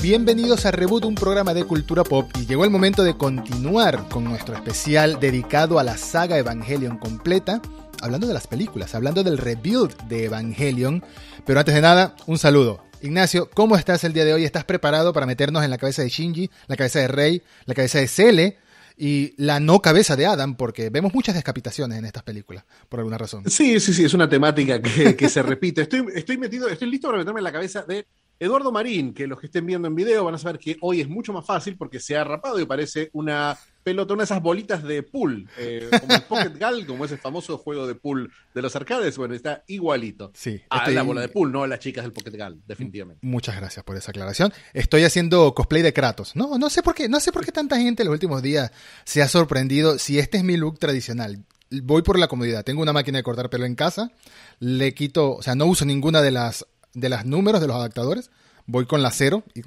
bienvenidos a Reboot, un programa de cultura pop y llegó el momento de continuar con nuestro especial dedicado a la saga Evangelion completa, hablando de las películas, hablando del rebuild de Evangelion, pero antes de nada, un saludo. Ignacio, ¿cómo estás el día de hoy? ¿Estás preparado para meternos en la cabeza de Shinji, la cabeza de Rey, la cabeza de Cele y la no cabeza de Adam? Porque vemos muchas descapitaciones en estas películas, por alguna razón. Sí, sí, sí, es una temática que, que se repite. Estoy, estoy metido, estoy listo para meterme en la cabeza de Eduardo Marín, que los que estén viendo en video van a saber que hoy es mucho más fácil porque se ha rapado y parece una pelota, una de esas bolitas de pool, eh, como el Pocket Gal, como ese famoso juego de pool de los arcades. Bueno, está igualito. Sí, a estoy- la bola de pool, no a las chicas del Pocket Gal, definitivamente. Muchas gracias por esa aclaración. Estoy haciendo cosplay de Kratos. No, no sé por qué, no sé por qué tanta gente en los últimos días se ha sorprendido si este es mi look tradicional. Voy por la comodidad. Tengo una máquina de cortar pelo en casa. Le quito, o sea, no uso ninguna de las de las números de los adaptadores. Voy con la cero y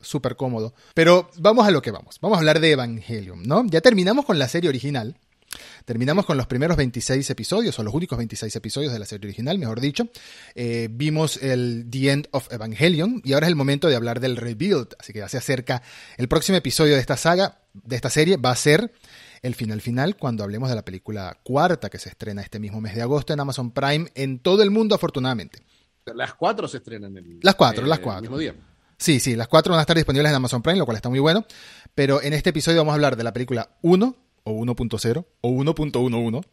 súper cómodo. Pero vamos a lo que vamos. Vamos a hablar de Evangelion, ¿no? Ya terminamos con la serie original. Terminamos con los primeros 26 episodios, o los únicos 26 episodios de la serie original, mejor dicho. Eh, vimos el The End of Evangelion y ahora es el momento de hablar del rebuild. Así que ya se acerca el próximo episodio de esta saga, de esta serie, va a ser el final final cuando hablemos de la película cuarta que se estrena este mismo mes de agosto en Amazon Prime en todo el mundo, afortunadamente. Las cuatro se estrenan el, Las cuatro, eh, las el cuatro. mismo día. Sí, sí, las cuatro van a estar disponibles en Amazon Prime, lo cual está muy bueno. Pero en este episodio vamos a hablar de la película 1 o 1.0 o 1.11,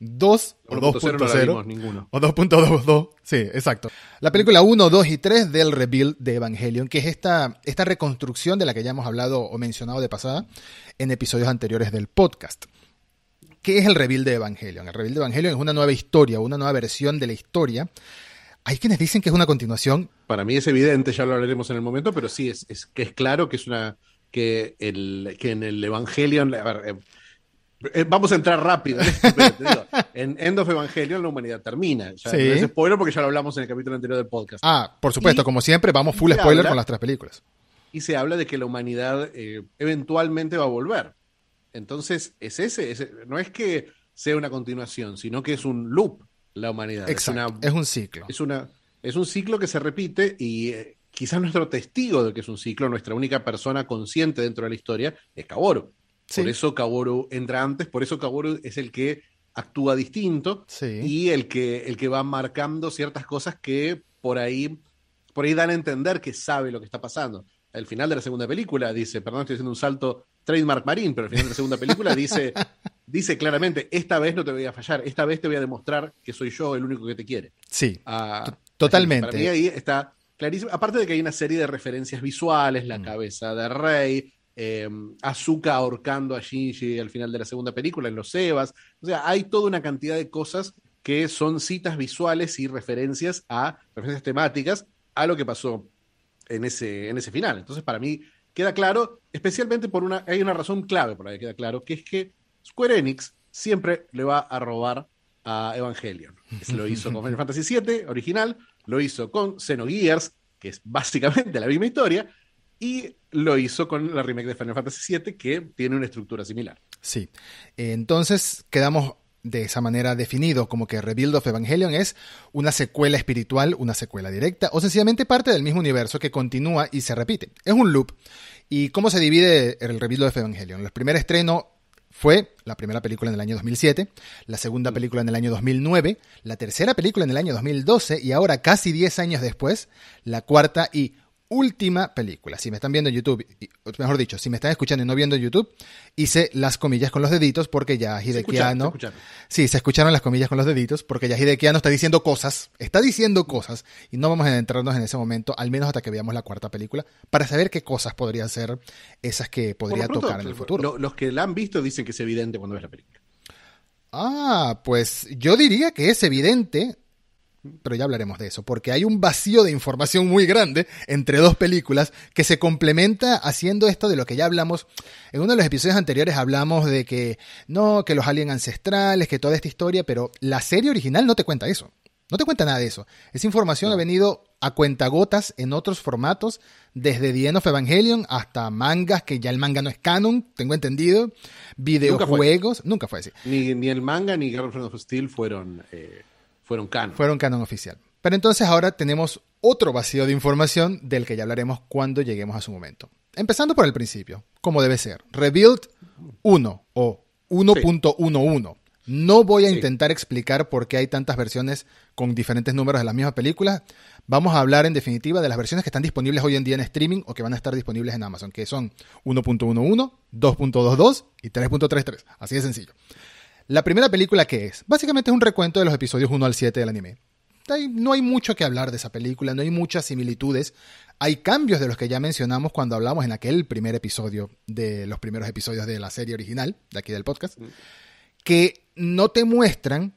2 o 1.0 no la 2.0 vimos ninguno. o 2.22. Sí, exacto. La película 1, 2 y 3 del rebuild de Evangelion, que es esta, esta reconstrucción de la que ya hemos hablado o mencionado de pasada en episodios anteriores del podcast. ¿Qué es el rebuild de Evangelion? El rebuild de Evangelion es una nueva historia, una nueva versión de la historia. Hay quienes dicen que es una continuación. Para mí es evidente, ya lo hablaremos en el momento, pero sí es, es que es claro que es una que el que en el Evangelion a ver, eh, eh, vamos a entrar rápido en esto, pero te digo, en End of Evangelion la humanidad termina. Ya Sí. no es spoiler porque ya lo hablamos en el capítulo anterior del podcast. Ah, por supuesto, Y- como siempre, vamos full spoiler habla- con las tres películas. y se habla de que la humanidad eh, eventualmente va a volver. Entonces, es ese, ese- no es que sea una continuación, sino que es un loop la humanidad. Exacto, Es, una- es un ciclo. es, una, es un ciclo que se repite y eh, quizás nuestro testigo de que es un ciclo, nuestra única persona consciente dentro de la historia, es Kaworu. Sí. Por eso Kaworu entra antes, por eso Kaworu es el que actúa distinto Sí. y el que, el que va marcando ciertas cosas que por ahí, por ahí dan a entender que sabe lo que está pasando. Al final de la segunda película dice, perdón, estoy haciendo un salto trademark marín, pero al final de la segunda película dice, dice claramente, esta vez no te voy a fallar, esta vez te voy a demostrar que soy yo el único que te quiere. Sí, Ah, totalmente. Para mí ahí está clarísimo. Aparte de que hay una serie de referencias visuales, Mm. la cabeza de Rey, eh, Azuka ahorcando a Shinji al final de la segunda película en los Evas. O sea, hay toda una cantidad de cosas que son citas visuales y referencias a referencias temáticas a lo que pasó en ese, en ese final. Entonces, para mí queda claro, especialmente por una, hay una razón clave por la que queda claro, que es que Square Enix siempre le va a robar a Evangelion. Se lo hizo con Final Fantasy VII original, lo hizo con Xenogears, que es básicamente la misma historia, y lo hizo con la remake de Final Fantasy VII, que tiene una estructura similar. sí. Entonces quedamos de esa manera definido como que Rebuild of Evangelion es una secuela espiritual, una secuela directa o sencillamente parte del mismo universo que continúa y se repite. Es un loop. ¿Y cómo se divide el Rebuild of Evangelion? El primer estreno fue la primera película en el año 2007, la segunda película en el año 2009, la tercera película en el año 2012 y ahora casi 10 años después, la cuarta y última película. Si me están viendo en YouTube, mejor dicho, si me están escuchando y no viendo en YouTube, hice las comillas con los deditos porque ya escucharon. Sí, se escucharon las comillas con los deditos porque ya Hidekiano está diciendo cosas, está diciendo cosas y no vamos a adentrarnos en ese momento, al menos hasta que veamos la cuarta película, para saber qué cosas podrían ser esas que podría pronto, tocar en el futuro. lo- los que la han visto dicen que es evidente cuando ves la película. Ah, pues yo diría que es evidente, pero ya hablaremos de eso, porque hay un vacío de información muy grande entre dos películas que se complementa haciendo esto de lo que ya hablamos. En uno de los episodios anteriores hablamos de que no, que los aliens ancestrales, que toda esta historia, pero la serie original no te cuenta eso. No te cuenta nada de eso. Esa información ha venido a cuentagotas en otros formatos, desde The End of Evangelion hasta mangas, que ya el manga no es canon, tengo entendido, videojuegos, nunca fue, así. Ni, ni el manga ni Girlfriend of Steel fueron, eh, fueron canon. Fueron canon oficial. Pero entonces ahora tenemos otro vacío de información del que ya hablaremos cuando lleguemos a su momento. Empezando por el principio, como debe ser. Rebuild 1 o 1.11. No voy a Sí. intentar explicar por qué hay tantas versiones con diferentes números de la misma película. Vamos a hablar en definitiva de las versiones que están disponibles hoy en día en streaming o que van a estar disponibles en Amazon, que son 1.11, 2.22 y 3.33. Así de sencillo. La primera película que es, básicamente es un recuento de los episodios 1 al 7 del anime. No hay mucho que hablar de esa película, no hay muchas similitudes. Hay cambios de los que ya mencionamos cuando hablamos en aquel primer episodio de los primeros episodios de la serie original, de aquí del podcast, que no te muestran,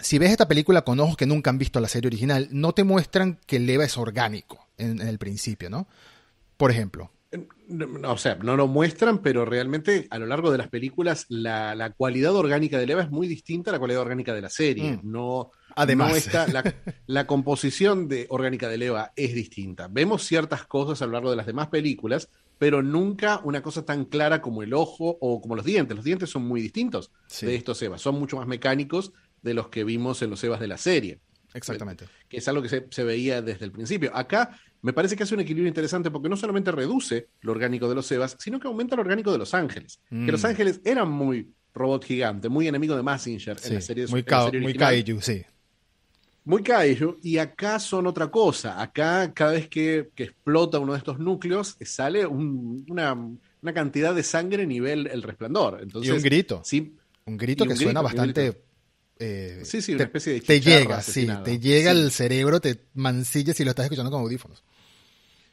si ves esta película con ojos que nunca han visto la serie original, no te muestran que el Eva es orgánico en, en el principio, ¿no? Por ejemplo, o sea, no lo muestran, pero realmente a lo largo de las películas la, la cualidad orgánica de Eva es muy distinta a la cualidad orgánica de la serie. Mm. No, Además. no está, la, la composición de, orgánica de Eva es distinta. Vemos ciertas cosas a lo largo de las demás películas, pero nunca una cosa tan clara como el ojo o como los dientes. Los dientes son muy distintos Sí. de estos Evas, son mucho más mecánicos de los que vimos en los Evas de la serie exactamente. que es algo que se, se veía desde el principio. Acá me parece que hace un equilibrio interesante porque no solamente reduce lo orgánico de los Evas, sino que aumenta lo orgánico de los ángeles. Mm. Que los ángeles eran muy robot gigante, muy enemigo de Massinger Sí, en la serie, muy, la cao- serie muy kaiju, sí. Muy kaiju, y acá son otra cosa. Acá, cada vez que, que explota uno de estos núcleos, sale un- una, una cantidad de sangre nivel el resplandor. Entonces, y un grito. sí, Un grito que un suena grito, bastante. Eh, Sí, sí, una te, especie de te llega, sí, te llega Sí. al cerebro, te mancilla si lo estás escuchando con audífonos.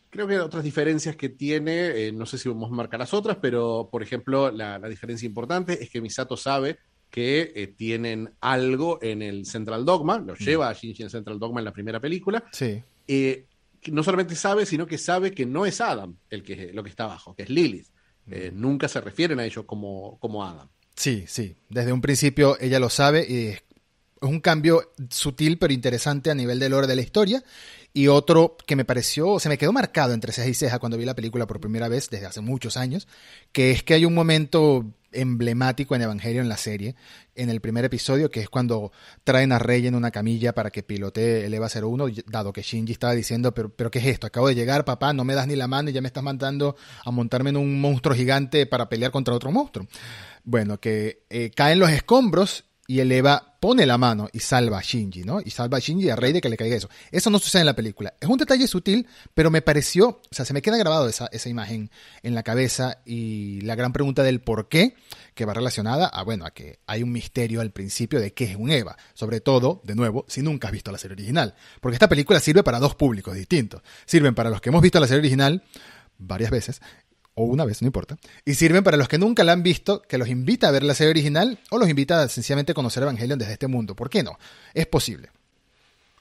Creo que otras diferencias que tiene, eh, no sé si vamos a marcar las otras, pero por ejemplo, la, la diferencia importante es que Misato sabe que eh, tienen algo en el Central Dogma, lo lleva a Shinji en Central Dogma en la primera película, Sí, eh, que no solamente sabe, sino que sabe que no es Adam el que, lo que está abajo, que es Lilith. Eh, Nunca se refieren a ellos como, como Adam. Sí, sí. Desde un principio ella lo sabe y es un cambio sutil pero interesante a nivel del lore de la historia. Y otro que me pareció, se me quedó marcado entre ceja y ceja cuando vi la película por primera vez desde hace muchos años, que es que hay un momento emblemático en Evangelio en la serie, en el primer episodio, que es cuando traen a Rey en una camilla para que pilotee el EVA 01, dado que Shinji estaba diciendo, pero, pero ¿qué es esto? Acabo de llegar, papá, no me das ni la mano y ya me estás mandando a montarme en un monstruo gigante para pelear contra otro monstruo. Bueno, que eh, caen los escombros y el Eva pone la mano y salva a Shinji, ¿no? Y salva a Shinji a Rey de que le caiga eso. Eso no sucede en la película. Es un detalle sutil, pero me pareció, o sea, se me queda grabado esa, esa imagen en la cabeza y la gran pregunta del por qué, que va relacionada a, bueno, a que hay un misterio al principio de qué es un Eva. Sobre todo, de nuevo, si nunca has visto la serie original. Porque esta película sirve para dos públicos distintos. Sirven para los que hemos visto la serie original varias veces o una vez, no importa, y sirven para los que nunca la han visto, que los invita a ver la serie original o los invita a sencillamente conocer Evangelion desde este mundo. ¿Por qué no? Es posible.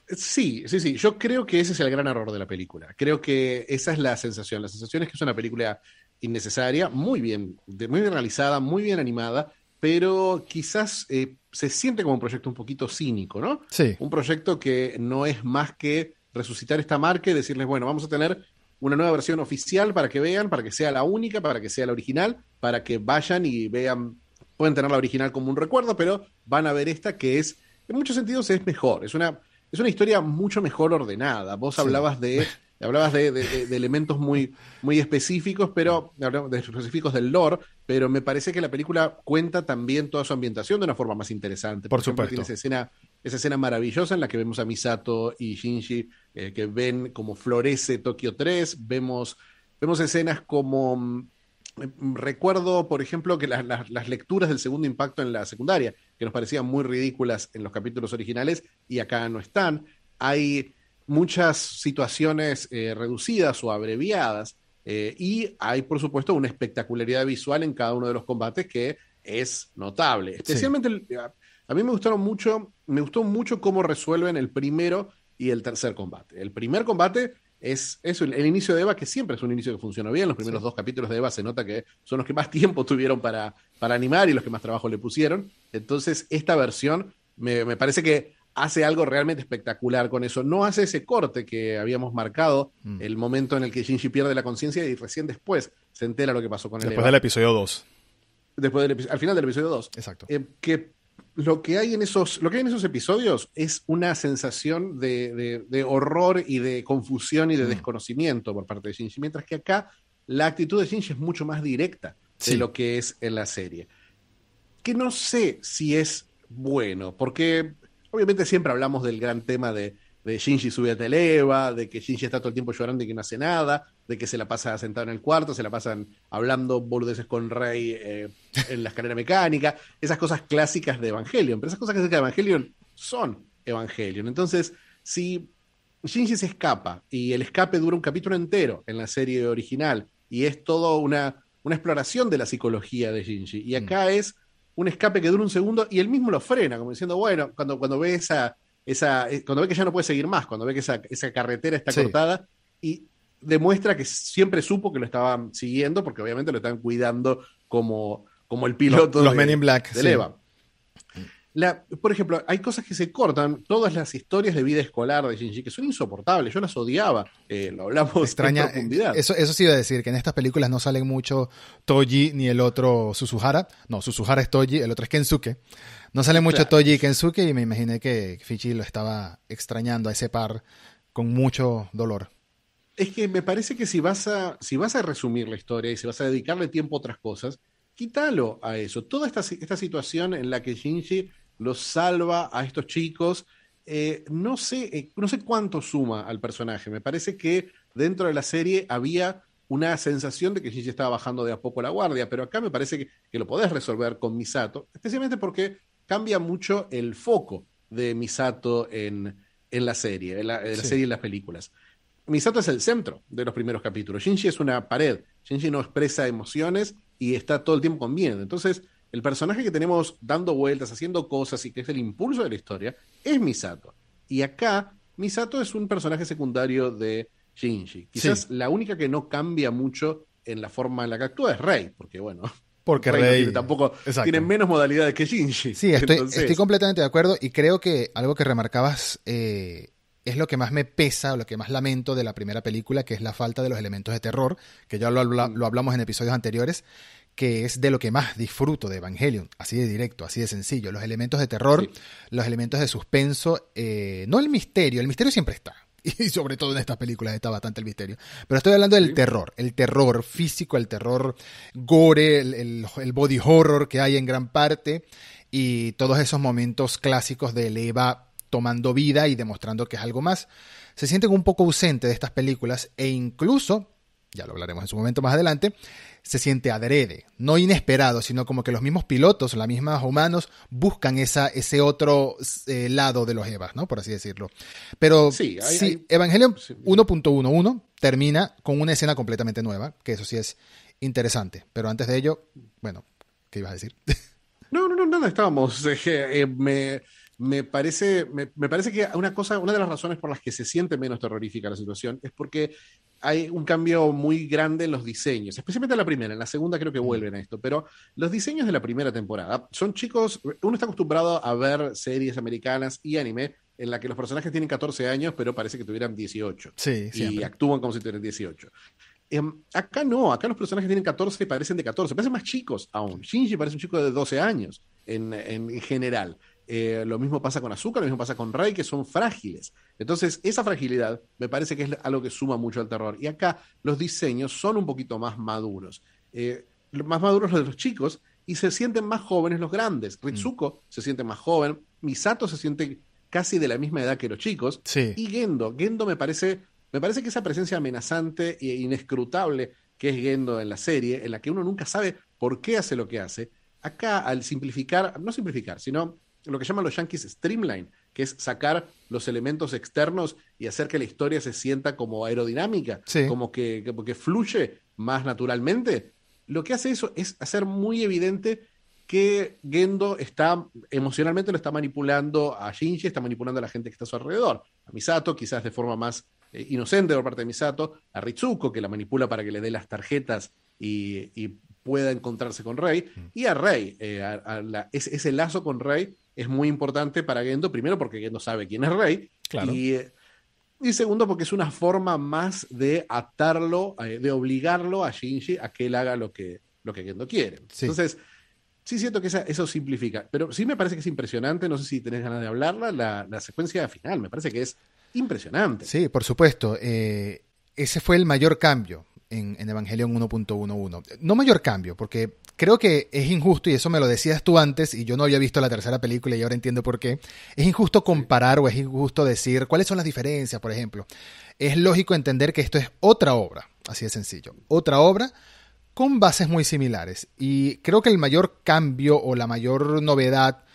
Sí, sí, sí. Yo creo que ese es el gran error de la película. Creo que esa es la sensación. La sensación es que es una película innecesaria, muy bien, muy bien realizada, muy bien animada, pero quizás eh, se siente como un proyecto un poquito cínico, ¿no? Sí, Un proyecto que no es más que resucitar esta marca y decirles, bueno, vamos a tener una nueva versión oficial para que vean, para que sea la única, para que sea la original, para que vayan y vean, pueden tener la original como un recuerdo, pero van a ver esta que es, en muchos sentidos es mejor, es una, es una historia mucho mejor ordenada. Vos Sí. hablabas de... Hablabas de, de- elementos muy, muy específicos, pero de específicos del lore, pero me parece que la película cuenta también toda su ambientación de una forma más interesante. Por ejemplo, supuesto. tiene esa escena, esa escena maravillosa en la que vemos a Misato y Shinji eh, que ven cómo florece Tokio 3, vemos, vemos escenas como mm, mm, recuerdo, por ejemplo, que las, las- las lecturas del segundo impacto en la secundaria, que nos parecían muy ridículas en los capítulos originales y acá no están. Hay muchas situaciones eh, reducidas o abreviadas eh, y hay, por supuesto, una espectacularidad visual en cada uno de los combates que es notable. Especialmente, el- a, mí me gustaron mucho, me gustó mucho cómo resuelven el primero y el tercer combate. El primer combate es, es el, el inicio de Eva, que siempre es un inicio que funcionó bien. Los primeros Sí. dos capítulos de Eva se nota que son los que más tiempo tuvieron para, para animar y los que más trabajo le pusieron. Entonces, esta versión me, me parece que hace algo realmente espectacular con eso. No hace ese corte que habíamos marcado, Mm. el momento en el que Shinji pierde la conciencia y recién después se entera lo que pasó con el después Eva. del episodio 2. Después del al final del episodio 2. Exacto. Eh, que lo que hay en esos, lo que hay en esos episodios es una sensación de, horror y de confusión y de mm. desconocimiento por parte de Shinji, mientras que acá la actitud de Shinji es mucho más directa de lo que es en la serie. Que no sé si es bueno, porque obviamente siempre hablamos del gran tema de, de Shinji sube a Televa, de que Shinji está todo el tiempo llorando y que no hace nada, de que se la pasa sentado en el cuarto, se la pasan hablando boludeces con Rey eh, en la escalera mecánica, esas cosas clásicas de Evangelion, pero esas cosas clásicas de Evangelion son Evangelion. Entonces, si Shinji se escapa y el escape dura un capítulo entero en la serie original y es todo una, una exploración de la psicología de Shinji, y acá mm. es un escape que dura un segundo y él mismo lo frena, como diciendo, bueno, cuando, cuando ve esa, esa, eh, cuando ve que ya no puede seguir más, cuando ve que esa, esa carretera está cortada y demuestra que siempre supo que lo estaban siguiendo porque obviamente lo están cuidando como, como el piloto los, de, Men in Black, de Eva. La, por ejemplo, hay cosas que se cortan, todas las historias de vida escolar de Shinji, que son insoportables, yo las odiaba, eh, lo hablamos Extraña, en profundidad. Eso, eso sí iba a decir, que en estas películas no salen mucho Toji ni el otro Suzuhara, no, Suzuhara es Toji, el otro es Kensuke, no sale mucho Toji y Kensuke y me imaginé que Fichi lo estaba extrañando a ese par con mucho dolor. Es que me parece que si vas a, si vas a resumir la historia y si vas a dedicarle tiempo a otras cosas, quítalo a eso. Toda esta, esta situación en la que Shinji los salva a estos chicos, eh, no, sé, eh, no sé cuánto suma al personaje. Me parece que dentro de la serie había una sensación de que Shinji estaba bajando de a poco la guardia, pero acá me parece que, que lo podés resolver con Misato, especialmente porque cambia mucho el foco de Misato en, en la serie, en la, serie y en las películas. Misato es el centro de los primeros capítulos. Shinji es una pared. Shinji no expresa emociones y está todo el tiempo con miedo. Entonces, el personaje que tenemos dando vueltas, haciendo cosas y que es el impulso de la historia, es Misato. Y acá, Misato es un personaje secundario de Shinji. Quizás la única que no cambia mucho en la forma en la que actúa es Rey, porque bueno, porque Rey, tampoco tiene menos modalidades que Shinji. Sí, estoy, completamente de acuerdo y creo que algo que remarcabas eh, es lo que más me pesa o lo que más lamento de la primera película, que es la falta de los elementos de terror, que ya lo, mm. hablamos en episodios anteriores, que es de lo que más disfruto de Evangelion, así de directo, así de sencillo. Los elementos de terror, los elementos de suspenso, eh, no el misterio, el misterio siempre está, y sobre todo en estas películas está bastante el misterio. Pero estoy hablando del terror, el terror físico, el terror gore, el, body horror que hay en gran parte y todos esos momentos clásicos de Eva tomando vida y demostrando que es algo más. Se sienten un poco ausente de estas películas e incluso, ya lo hablaremos en su momento más adelante, se siente adrede, no inesperado, sino como que los mismos pilotos, las mismas humanos, buscan esa, ese otro eh, lado de los Evas, ¿no? Por así decirlo. Pero sí, Evangelion 1.11 termina con una escena completamente nueva, que eso sí es interesante. Pero antes de ello, bueno, ¿qué ibas a decir? No, no, no, nada, estábamos. Eh, me, me, parece, me, me, parece que una cosa, una de las razones por las que se siente menos terrorífica la situación es porque hay un cambio muy grande en los diseños, especialmente en la primera, en la segunda creo que mm. vuelven a esto, pero los diseños de la primera temporada son chicos, uno está acostumbrado a ver series americanas y anime en la que los personajes tienen 14 años, pero parece que tuvieran 18. Sí, y actúan como si tuvieran 18. Em, acá no, acá los personajes tienen 14 y parecen de 14, parecen más chicos aún. Shinji parece un chico de 12 años en, en general. Eh, lo mismo pasa con Azúcar, lo mismo pasa con Ray, que son frágiles. Entonces, esa fragilidad me parece que es algo que suma mucho al terror. Y acá los diseños son un poquito más maduros. Eh, más maduros los de los chicos y se sienten más jóvenes los grandes. Mm. Ritsuko se siente más joven, Misato se siente casi de la misma edad que los chicos. Y Gendo, Gendo me parece, me parece que esa presencia amenazante e inescrutable que es Gendo en la serie, en la que uno nunca sabe por qué hace lo que hace, acá al simplificar, no simplificar, sino lo que llaman los yankees streamline, que es sacar los elementos externos y hacer que la historia se sienta como aerodinámica, como, que, que, fluye más naturalmente. Lo que hace eso es hacer muy evidente que Gendo está emocionalmente lo está manipulando a Shinji, está manipulando a la gente que está a su alrededor. A Misato, quizás de forma más eh, inocente por parte de Misato, a Ritsuko, que la manipula para que le dé las tarjetas y, pueda encontrarse con Rey, mm. y a Rey. Eh, ese lazo con Rey es muy importante para Gendo, primero porque Gendo sabe quién es rey, y, y, segundo porque es una forma más de atarlo, eh, de obligarlo a Shinji a que él haga lo que, lo que Gendo quiere. Entonces, sí siento que eso simplifica, pero sí me parece que es impresionante, no sé si tenés ganas de hablarla, la, secuencia final, me parece que es impresionante. Sí, por supuesto. Eh, ese fue el mayor cambio en, en Evangelion 1.11. No mayor cambio, porque creo que es injusto, y eso me lo decías tú antes, y yo no había visto la tercera película y ahora entiendo por qué. Es injusto comparar o es injusto decir cuáles son las diferencias, por ejemplo. Es lógico entender que esto es otra obra, así de sencillo. Otra obra con bases muy similares. Y creo que el mayor cambio o la mayor novedad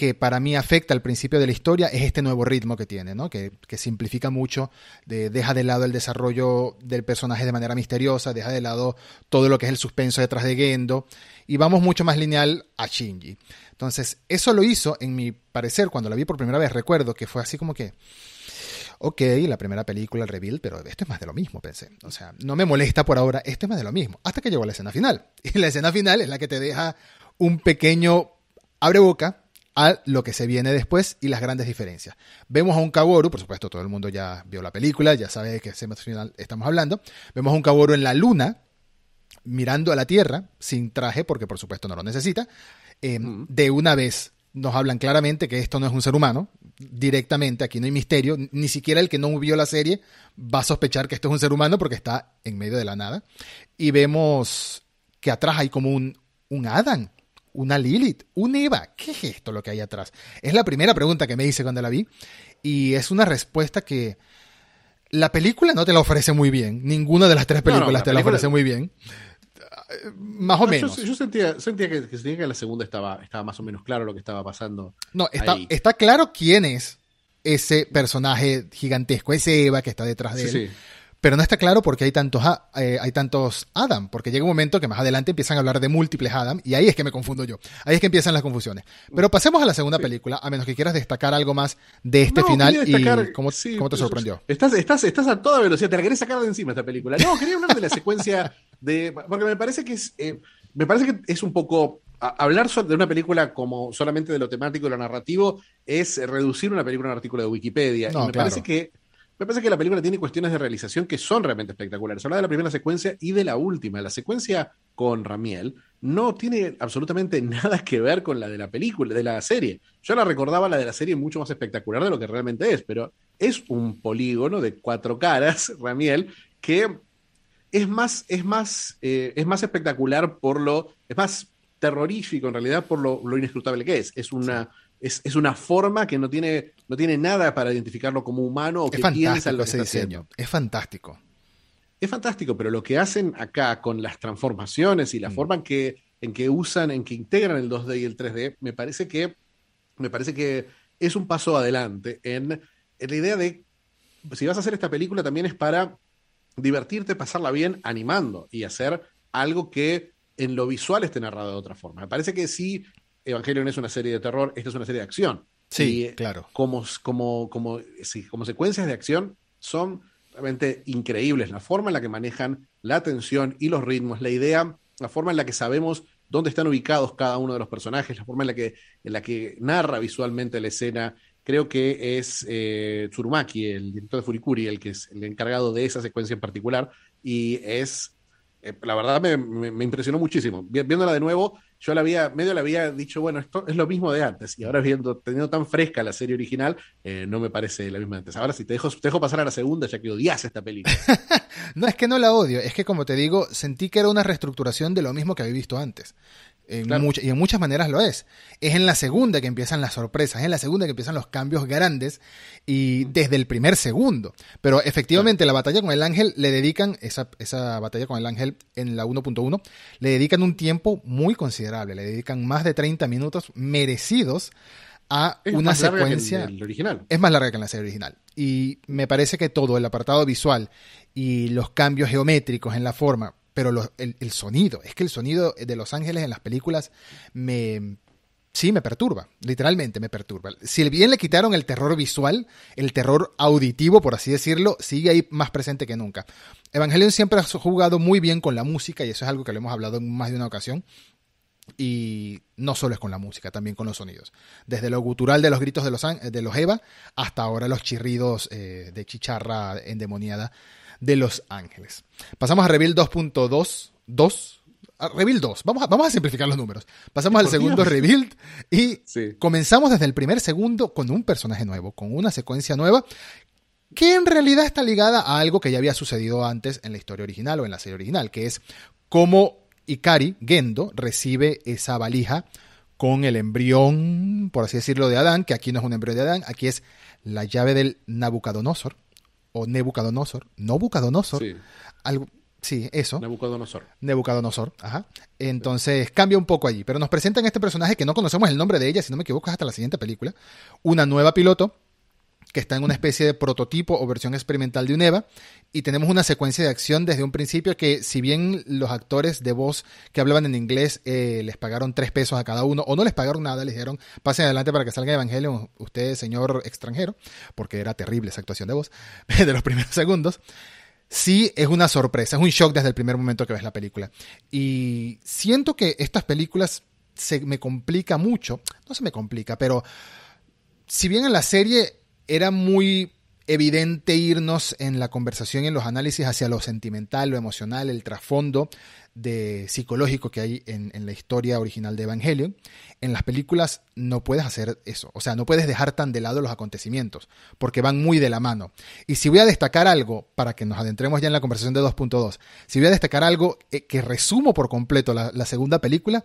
que para mí afecta al principio de la historia es este nuevo ritmo que tiene, ¿no? que, simplifica mucho, deja de lado el desarrollo del personaje de manera misteriosa, deja de lado todo lo que es el suspenso detrás de Gendo, y vamos mucho más lineal a Shinji. Entonces, eso lo hizo, en mi parecer, cuando la vi por primera vez, recuerdo que fue así como que, ok, la primera película, el reveal, pero esto es más de lo mismo, pensé. O sea, no me molesta por ahora, esto es más de lo mismo. Hasta que llegó la escena final. Y la escena final es la que te deja un pequeño abre boca a lo que se viene después y las grandes diferencias. Vemos a un Kaworu, por supuesto, todo el mundo ya vio la película, ya sabe de qué final estamos hablando. Vemos a un Kaworu en la luna, mirando a la Tierra, sin traje, porque por supuesto no lo necesita. Eh, de una vez nos hablan claramente que esto no es un ser humano, directamente, aquí no hay misterio, ni siquiera el que no vio la serie va a sospechar que esto es un ser humano porque está en medio de la nada. Y vemos que atrás hay como un, un Adam, una Lilith, un Eva. ¿Qué es esto lo que hay atrás? Es la primera pregunta que me hice cuando la vi y es una respuesta que la película no te la ofrece muy bien, ninguna de las tres películas te la ofrece muy bien más o menos. Yo, sentía, que, que, la segunda estaba, estaba más o menos claro lo que estaba pasando. No, está, está claro quién es ese personaje gigantesco, ese Eva que está detrás de él. Pero no está claro por qué hay tantos, eh, hay tantos Adam, porque llega un momento que más adelante empiezan a hablar de múltiples Adam, y ahí es que me confundo yo. Ahí es que empiezan las confusiones. Pero pasemos a la segunda película, a menos que quieras destacar algo más de este final y cómo, te sorprendió. Estás, estás, estás a toda velocidad, te la querés sacar de encima esta película. No, quería hablar de la secuencia de. Porque me parece que es. Eh, me parece que es un poco. hablar de una película como solamente de lo temático y lo narrativo es reducir una película a un artículo de Wikipedia. y me parece que me parece que la película tiene cuestiones de realización que son realmente espectaculares. Habla de la primera secuencia y de la última. La secuencia con Ramiel no tiene absolutamente nada que ver con la de la película, de la serie. Yo la recordaba la de la serie mucho más espectacular de lo que realmente es, pero es un polígono de cuatro caras, Ramiel, que es más, es más, eh, es más espectacular por lo, es más terrorífico en realidad por lo, lo inescrutable que es. Es una, es, es, una forma que no tiene, no tiene nada para identificarlo como humano o que piensa ese diseño. Es fantástico. Es fantástico, pero lo que hacen acá con las transformaciones y la mm. forma en que, en que usan, en que integran el 2D y el 3D, me parece que, me parece que es un paso adelante en, en la idea de si vas a hacer esta película también es para divertirte, pasarla bien animando y hacer algo que en lo visual esté narrado de otra forma. Me parece que sí Evangelion es una serie de terror, esta es una serie de acción. Sí, eh, claro. Como, como, como, como secuencias de acción son realmente increíbles. La forma en la que manejan la tensión y los ritmos, la idea, la forma en la que sabemos dónde están ubicados cada uno de los personajes, la forma en la que, en la que narra visualmente la escena. Creo que es eh, Tsurumaki, el director de Furikuri, el que es el encargado de esa secuencia en particular. Y es, eh, la verdad, me, me impresionó muchísimo. Viéndola de nuevo, yo la había, medio le había dicho, bueno, esto es lo mismo de antes, y ahora viendo, teniendo tan fresca la serie original, eh, no me parece la misma de antes. Ahora sí, te dejo, te dejo pasar a la segunda, ya que odias esta película. no es que no la odio, es que como te digo, sentí que era una reestructuración de lo mismo que había visto antes y en muchas maneras lo es. Es en la segunda que empiezan las sorpresas, es en la segunda que empiezan los cambios grandes y desde el primer segundo. Pero efectivamente la batalla con el ángel le dedican, esa, esa batalla con el ángel en la 1.1, le dedican un tiempo muy considerable, le dedican más de 30 minutos merecidos a una secuencia. original. Es más larga que en la serie original. Y me parece que todo, el apartado visual y los cambios geométricos en la forma, pero el, sonido, es que el sonido de Los Ángeles en las películas me... Sí, me perturba, literalmente me perturba. Si bien le quitaron el terror visual, el terror auditivo, por así decirlo, sigue ahí más presente que nunca. Evangelion siempre ha jugado muy bien con la música y eso es algo que le hemos hablado en más de una ocasión. Y no solo es con la música, también con los sonidos. Desde lo gutural de los gritos de los, de los Eva hasta ahora los chirridos eh, de chicharra endemoniada de Los Ángeles. Pasamos a Reveal 2.2, Rebuild 2. Vamos a, vamos a simplificar los números. Pasamos al segundo Rebuild y comenzamos desde el primer segundo con un personaje nuevo, con una secuencia nueva que en realidad está ligada a algo que ya había sucedido antes en la historia original o en la serie original, que es cómo Ikari, Gendo, recibe esa valija con el embrión, por así decirlo, de Adán, que aquí no es un embrión de Adán, aquí es la llave del Nabucodonosor, o Nebuchadnezzar, Nabucodonosor, sí. algo, sí, eso. Nabucodonosor. Nabucodonosor, ajá. Entonces cambia un poco allí, pero nos presentan este personaje que no conocemos el nombre de ella, si no me equivoco, hasta la siguiente película, una nueva piloto que está en una especie de prototipo o versión experimental de un EVA, y tenemos una secuencia de acción desde un principio que si bien los actores de voz que hablaban en inglés eh, les pagaron tres pesos a cada uno, o no les pagaron nada, les dijeron, pasen adelante para que salga Evangelion, usted señor extranjero, porque era terrible esa actuación de voz, de los primeros segundos, sí es una sorpresa, es un shock desde el primer momento que ves la película. Y siento que estas películas se me complica mucho, no se me complica, pero si bien en la serie era muy evidente irnos en la conversación, en los análisis hacia lo sentimental, lo emocional, el trasfondo de psicológico que hay en, la historia original de Evangelion. En las películas no puedes hacer eso, o sea, no puedes dejar tan de lado los acontecimientos, porque van muy de la mano. Y si voy a destacar algo, para que nos adentremos ya en la conversación de 2.2, si voy a destacar algo eh, que resumo por completo la segunda película,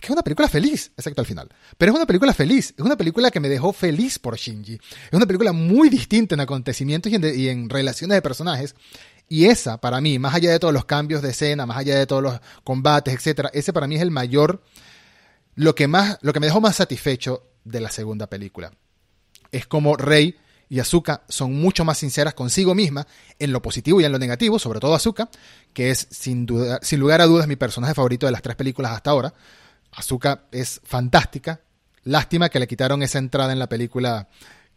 es que es una película feliz, excepto al final. Pero es una película feliz, es una película que me dejó feliz por Shinji. Es una película muy distinta en acontecimientos y en, relaciones de personajes. Y esa, para mí, más allá de todos los cambios de escena, más allá de todos los combates, etcétera, ese para mí es el mayor, lo que más, lo que me dejó más satisfecho de la segunda película. Es como Rey y Azuka son mucho más sinceras consigo misma en lo positivo y en lo negativo, sobre todo Azuka, que es sin, duda, sin lugar a dudas mi personaje favorito de las tres películas hasta ahora. Azuka es fantástica. Lástima que le quitaron esa entrada en la película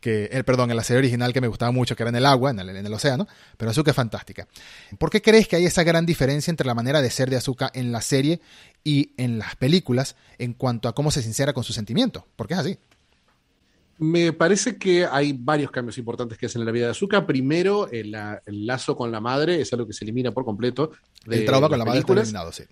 que, el, perdón, en la serie original que me gustaba mucho, que era en el agua, en el, océano, pero Azuka es fantástica. ¿Por qué crees que hay esa gran diferencia entre la manera de ser de Azuka en la serie y en las películas en cuanto a cómo se sincera con sus sentimientos? ¿Por qué es así? Me parece que hay varios cambios importantes que hacen en la vida de Azuka. Primero, el, lazo con la madre es algo que se elimina por completo. el trauma con la madre está eliminado, sí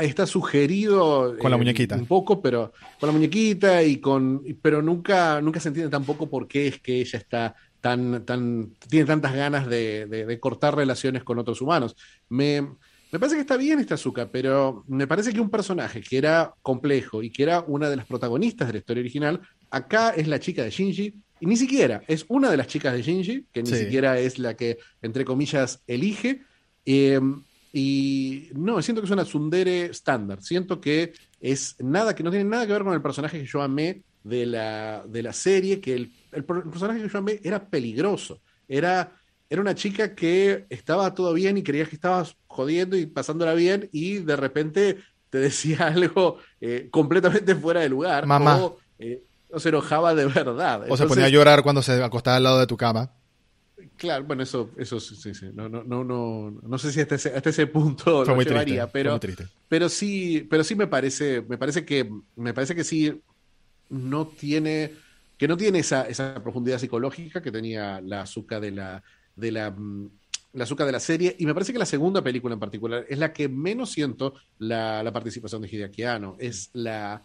está sugerido con la eh, muñequita. un poco pero con la muñequita y con pero nunca nunca se entiende tampoco por qué es que ella está tan tan tiene tantas ganas de, cortar relaciones con otros humanos. Me, me parece que está bien esta azúcar pero me parece que un personaje que era complejo y que era una de las protagonistas de la historia original acá es la chica de Shinji y ni siquiera es una de las chicas de Shinji que ni siquiera es la que entre comillas elige eh, y no, siento que es una tsundere estándar. Siento que es nada, que no tiene nada que ver con el personaje que yo amé de la, de la serie, que el, el, personaje que yo amé era peligroso. Era, era una chica que estaba todo bien y creías que estabas jodiendo y pasándola bien, y de repente te decía algo eh, completamente fuera de lugar. Mamá. O, eh, se enojaba de verdad. O se ponía a llorar cuando se acostaba al lado de tu cama. Claro, bueno, eso, eso sí, sí. No, no, no, no, no sé si hasta ese, hasta ese punto lo llevaría, pero, pero sí, pero sí me parece, me parece que, me parece que sí no tiene, que no tiene esa, esa profundidad psicológica que tenía la azúcar de la, de la, mm, la azúcar de la serie, y me parece que la segunda película en particular es la que menos siento la, la participación de Hideaki Es la,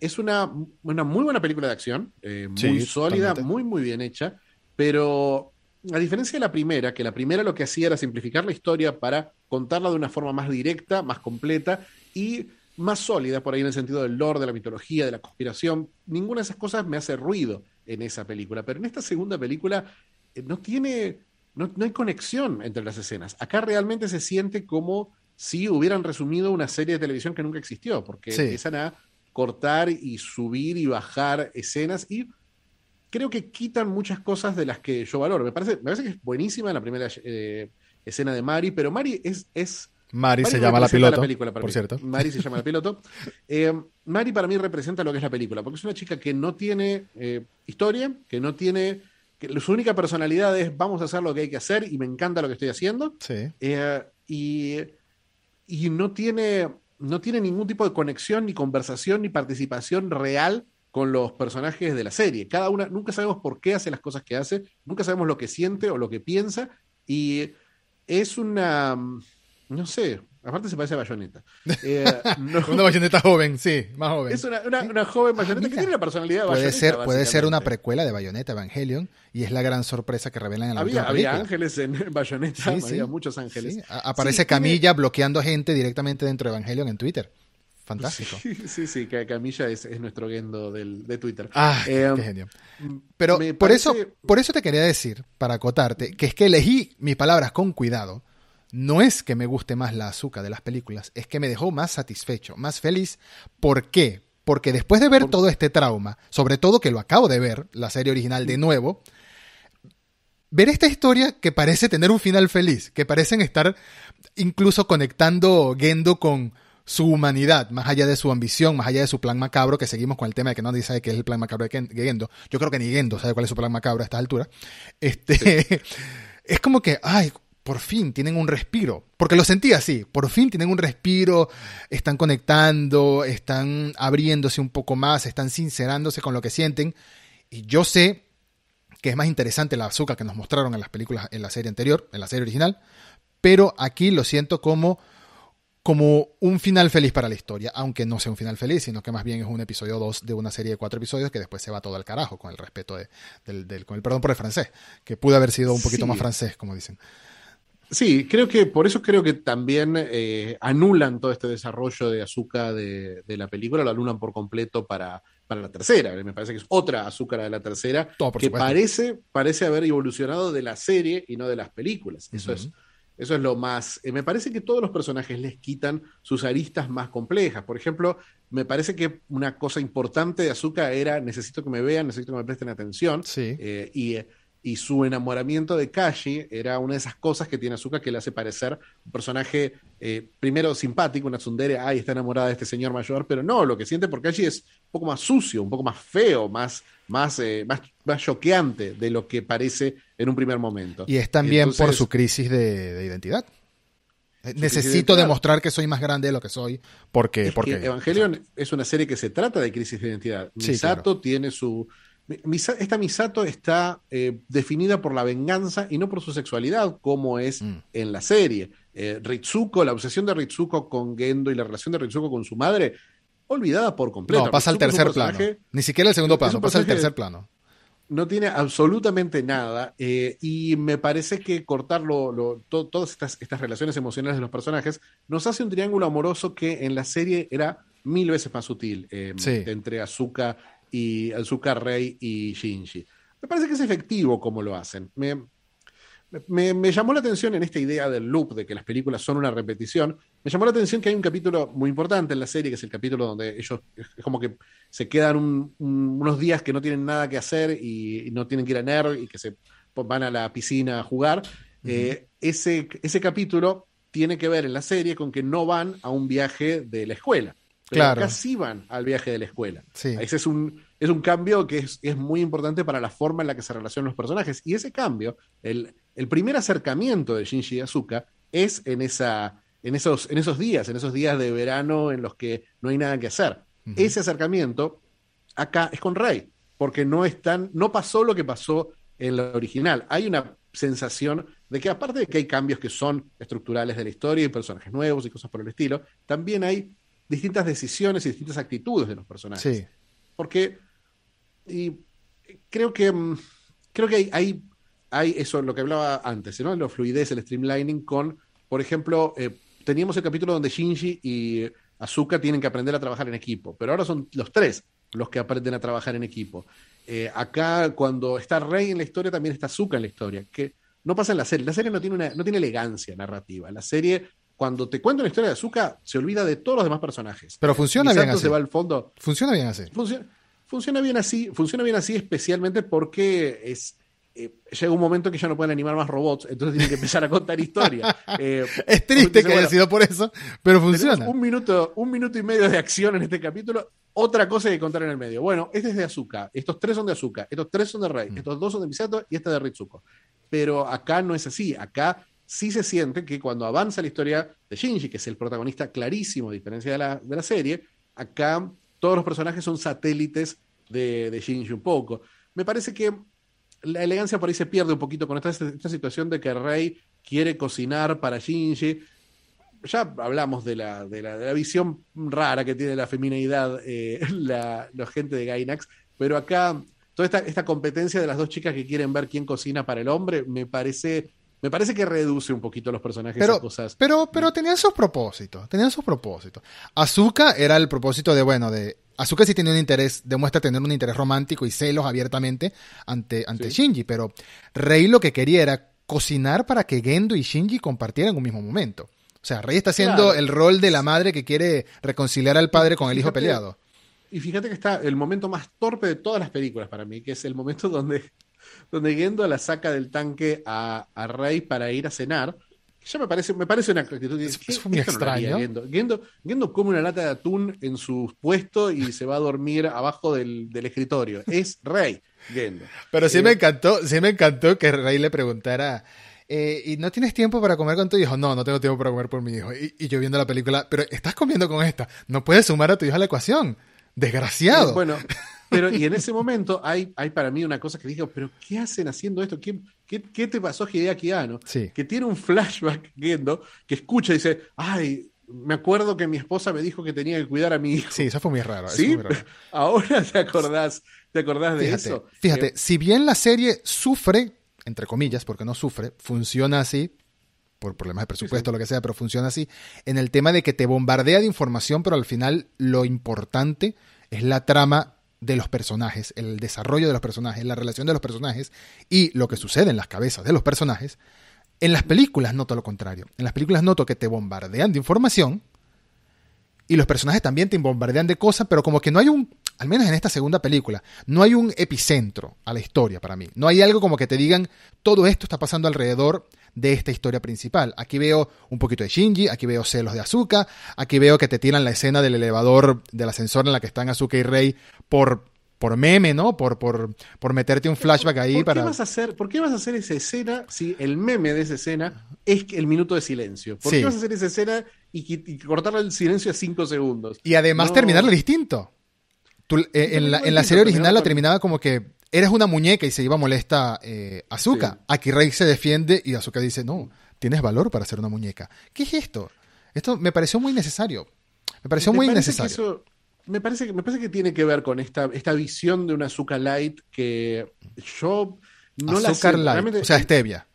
es una, una muy buena película de acción, eh, muy sólida, muy, muy bien hecha, pero a diferencia de la primera, que la primera lo que hacía era simplificar la historia para contarla de una forma más directa, más completa y más sólida, por ahí en el sentido del lore, de la mitología, de la conspiración, ninguna de esas cosas me hace ruido en esa película. Pero en esta segunda película eh, no tiene, no, hay conexión entre las escenas. Acá realmente se siente como si hubieran resumido una serie de televisión que nunca existió, porque empiezan a cortar y subir y bajar escenas y creo que quitan muchas cosas de las que yo valoro. Me parece, me parece que es buenísima la primera eh, escena de Mari, pero Mari es... es Mari, se llama la piloto, por cierto. Mari se llama la piloto. Eh, Mari para mí representa lo que es la película, porque es una chica que no tiene eh, historia, que no tiene... Que su única personalidad es vamos a hacer lo que hay que hacer y me encanta lo que estoy haciendo. Sí. y, y no tiene, no tiene ningún tipo de conexión, ni conversación, ni participación real con los personajes de la serie. Cada una, nunca sabemos por qué hace las cosas que hace, nunca sabemos lo que siente o lo que piensa, y es una, no sé, Aparte se parece a Bayonetta. Eh, una Bayonetta joven, sí, más joven. Es una, una, joven Bayonetta que tiene la personalidad de puede Bayonetta. Ser, puede ser una precuela de Bayonetta Evangelion y es la gran sorpresa que revelan en la había, película. Había ángeles en Bayonetta, había muchos ángeles. Aparece Camilla bloqueando gente directamente dentro de Evangelion en Twitter. Fantástico. Sí, sí, que Camilla es, nuestro gendo del, de Twitter. Ah, qué genio. Pero por, eso, por eso te quería decir, para acotarte, que es que elegí mis palabras con cuidado. No es que me guste más la azúcar de las películas, es que me dejó más satisfecho, más feliz. ¿Por qué? Porque después de ver todo este trauma, sobre todo que lo acabo de ver, la serie original de nuevo, ver esta historia que parece tener un final feliz, que parecen estar incluso conectando Gendo con, su humanidad, más allá de su ambición, más allá de su plan macabro, que seguimos con el tema de que nadie sabe qué es el plan macabro de Gendo. Yo creo que ni Gendo sabe cuál es su plan macabro a esta altura. Este, es como que, ay, por fin tienen un respiro. Porque lo sentí así, por fin tienen un respiro, están conectando, están abriéndose un poco más, están sincerándose con lo que sienten. Y yo sé que es más interesante la azúcar que nos mostraron en las películas, en la serie anterior, en la serie original, pero aquí lo siento como como un final feliz para la historia, aunque no sea un final feliz, sino que más bien es un episodio 2 de una serie de cuatro episodios que después se va todo al carajo, con el respeto de, del, con el perdón por el francés, que pudo haber sido un poquito más francés, como dicen. Sí, creo que por eso creo que también eh, anulan todo este desarrollo de azúcar de, la película, lo anulan por completo para, para la tercera. Me parece que es otra azúcar de la tercera, que parece, parece haber evolucionado de la serie y no de las películas. Eso es eso es lo más... Eh, me parece que todos los personajes les quitan sus aristas más complejas. Por ejemplo, me parece que una cosa importante de Azuka era necesito que me vean, necesito que me presten atención. Sí. Eh, y y su enamoramiento de Kashi era una de esas cosas que tiene Azuka que le hace parecer un personaje eh, primero simpático, una tsundere, ay, está enamorada de este señor mayor, pero no, lo que siente por Kashi es un poco más sucio, un poco más feo, más, más, eh, más, más choqueante de lo que parece en un primer momento. Y es también por su crisis de, identidad. Necesito demostrar que soy más grande de lo que soy porque... porque Evangelion es una serie que se trata de crisis de identidad. Misato tiene su esta Misato está eh, definida por la venganza y no por su sexualidad, como es mm. en la serie. Eh, Ritsuko, la obsesión de Ritsuko con Gendo y la relación de Ritsuko con su madre, olvidada por completo. No, pasa al tercer plano. Ni siquiera el segundo plano, pasa al tercer plano. No tiene absolutamente nada eh, y me parece que cortar todas estas, estas relaciones emocionales de los personajes nos hace un triángulo amoroso que en la serie era mil veces más sutil entre Azuka y Azuka Rey y Shinji. Me parece que es efectivo como lo hacen. Me, me, llamó la atención en esta idea del loop, de que las películas son una repetición. Me llamó la atención que hay un capítulo muy importante en la serie, que es el capítulo donde ellos es como que se quedan unos días que no tienen nada que hacer y, no tienen que ir a NER y que se van a la piscina a jugar. Eh, ese, ese capítulo tiene que ver en la serie con que no van a un viaje de la escuela claro. casi van al viaje de la escuela. Sí. Ese es un, es un cambio que es, es, muy importante para la forma en la que se relacionan los personajes. Y ese cambio, el, el primer acercamiento de Shinji y Asuka es en, esa, en, esos, en esos días, en esos días de verano en los que no hay nada que hacer. Ese acercamiento acá es con Rey, porque no, están, no pasó lo que pasó en la original. Hay una sensación de que aparte de que hay cambios que son estructurales de la historia y personajes nuevos y cosas por el estilo, también hay distintas decisiones y distintas actitudes de los personajes. Sí. Porque y creo que mm, creo que hay, hay, eso, lo que hablaba antes, ¿no? La fluidez, el streamlining con, por ejemplo, eh, teníamos el capítulo donde Shinji y Asuka tienen que aprender a trabajar en equipo, pero ahora son los tres los que aprenden a trabajar en equipo. Eh, acá, cuando está Rey en la historia, también está Asuka en la historia, que no pasa en la serie. La serie no tiene, una, no tiene elegancia narrativa. La serie cuando te cuento la historia de Azuka, se olvida de todos los demás personajes. Pero funciona bien así. se va al fondo. Funciona bien así. Funciona, bien así, funciona bien así especialmente porque es eh, llega un momento que ya no pueden animar más robots, entonces tienen que empezar a contar historia. Eh, es triste que haya sido por eso, pero funciona. Un minuto, un minuto y medio de acción en este capítulo, otra cosa que contar en el medio. Bueno, este es de Azuka, estos tres son de Azuka, estos tres son de Rey, mm. estos dos son de Misato y este de Ritsuko. Pero acá no es así, acá sí se siente que cuando avanza la historia de Shinji, que es el protagonista clarísimo, a diferencia de la, de la serie, acá todos los personajes son satélites de, de, Shinji un poco. Me parece que la elegancia por ahí se pierde un poquito con esta, esta situación de que Rey quiere cocinar para Shinji. ya hablamos de la, de la, de la visión rara que tiene la feminidad eh, la, gente de Gainax, pero acá toda esta, esta competencia de las dos chicas que quieren ver quién cocina para el hombre, me parece me parece que reduce un poquito los personajes pero, a cosas. Pero, pero tenían sus propósitos, tenían sus propósitos. Azuka era el propósito de, bueno, de... Azuka sí tenía un interés, demuestra tener un interés romántico y celos abiertamente ante, ante sí. Shinji, pero Rei lo que quería era cocinar para que Gendo y Shinji compartieran un mismo momento. O sea, Rei está haciendo claro. el rol de la madre que quiere reconciliar al padre con el hijo peleado. Y fíjate que está el momento más torpe de todas las películas para mí, que es el momento donde donde Gendo la saca del tanque a, a Rey para ir a cenar. Ya me parece, me parece una actitud. Eso fue muy extraño. No Gendo. Gendo, Gendo, come una lata de atún en su puesto y se va a dormir abajo del, del escritorio. Es Rey, Gendo. Pero sí eh, me encantó, sí me encantó que Rey le preguntara. Eh, ¿Y no tienes tiempo para comer con tu hijo? No, no tengo tiempo para comer por mi hijo. Y, y yo viendo la película, pero estás comiendo con esta. No puedes sumar a tu hijo a la ecuación. Desgraciado. Eh, bueno, pero y en ese momento hay, hay para mí una cosa que digo, pero ¿qué hacen haciendo esto? ¿Qué, qué, qué te pasó Hideaki Anno? Sí. Que tiene un flashback Gendo, que escucha y dice, ay, me acuerdo que mi esposa me dijo que tenía que cuidar a mi hijo. Sí, eso fue muy raro. ¿Sí? Muy raro. Ahora te acordás, te acordás de fíjate, eso. Fíjate, eh, si bien la serie sufre, entre comillas, porque no sufre, funciona así, por problemas de presupuesto, sí, sí. lo que sea, pero funciona así, en el tema de que te bombardea de información, pero al final lo importante es la trama de los personajes, el desarrollo de los personajes, la relación de los personajes y lo que sucede en las cabezas de los personajes, en las películas noto lo contrario. En las películas noto que te bombardean de información y los personajes también te bombardean de cosas, pero como que no hay un, al menos en esta segunda película, no hay un epicentro a la historia para mí. No hay algo como que te digan, todo esto está pasando alrededor de esta historia principal. Aquí veo un poquito de Shinji, aquí veo celos de Azuka, aquí veo que te tiran la escena del elevador, del ascensor en la que están Azuka y Rey por, por meme, ¿no? Por, por, por meterte un flashback ahí ¿Por para... Qué vas a hacer, ¿Por qué vas a hacer esa escena si el meme de esa escena es el minuto de silencio? ¿Por Sí. qué vas a hacer esa escena y, y cortarle el silencio a cinco segundos? Y además No. terminarlo distinto. Tú, eh, en, la, en la serie original la terminaba como que eres una muñeca y se iba molesta eh, Azuka. Sí. Aquí Rey se defiende y Azuka dice, no, tienes valor para ser una muñeca. ¿Qué es esto? Esto me pareció muy necesario. Me pareció Me muy eso- me, parece que, me parece que tiene que ver con esta, esta visión de una azúcar light que yo no la sé. Azúcar light, Realmente- o sea, stevia.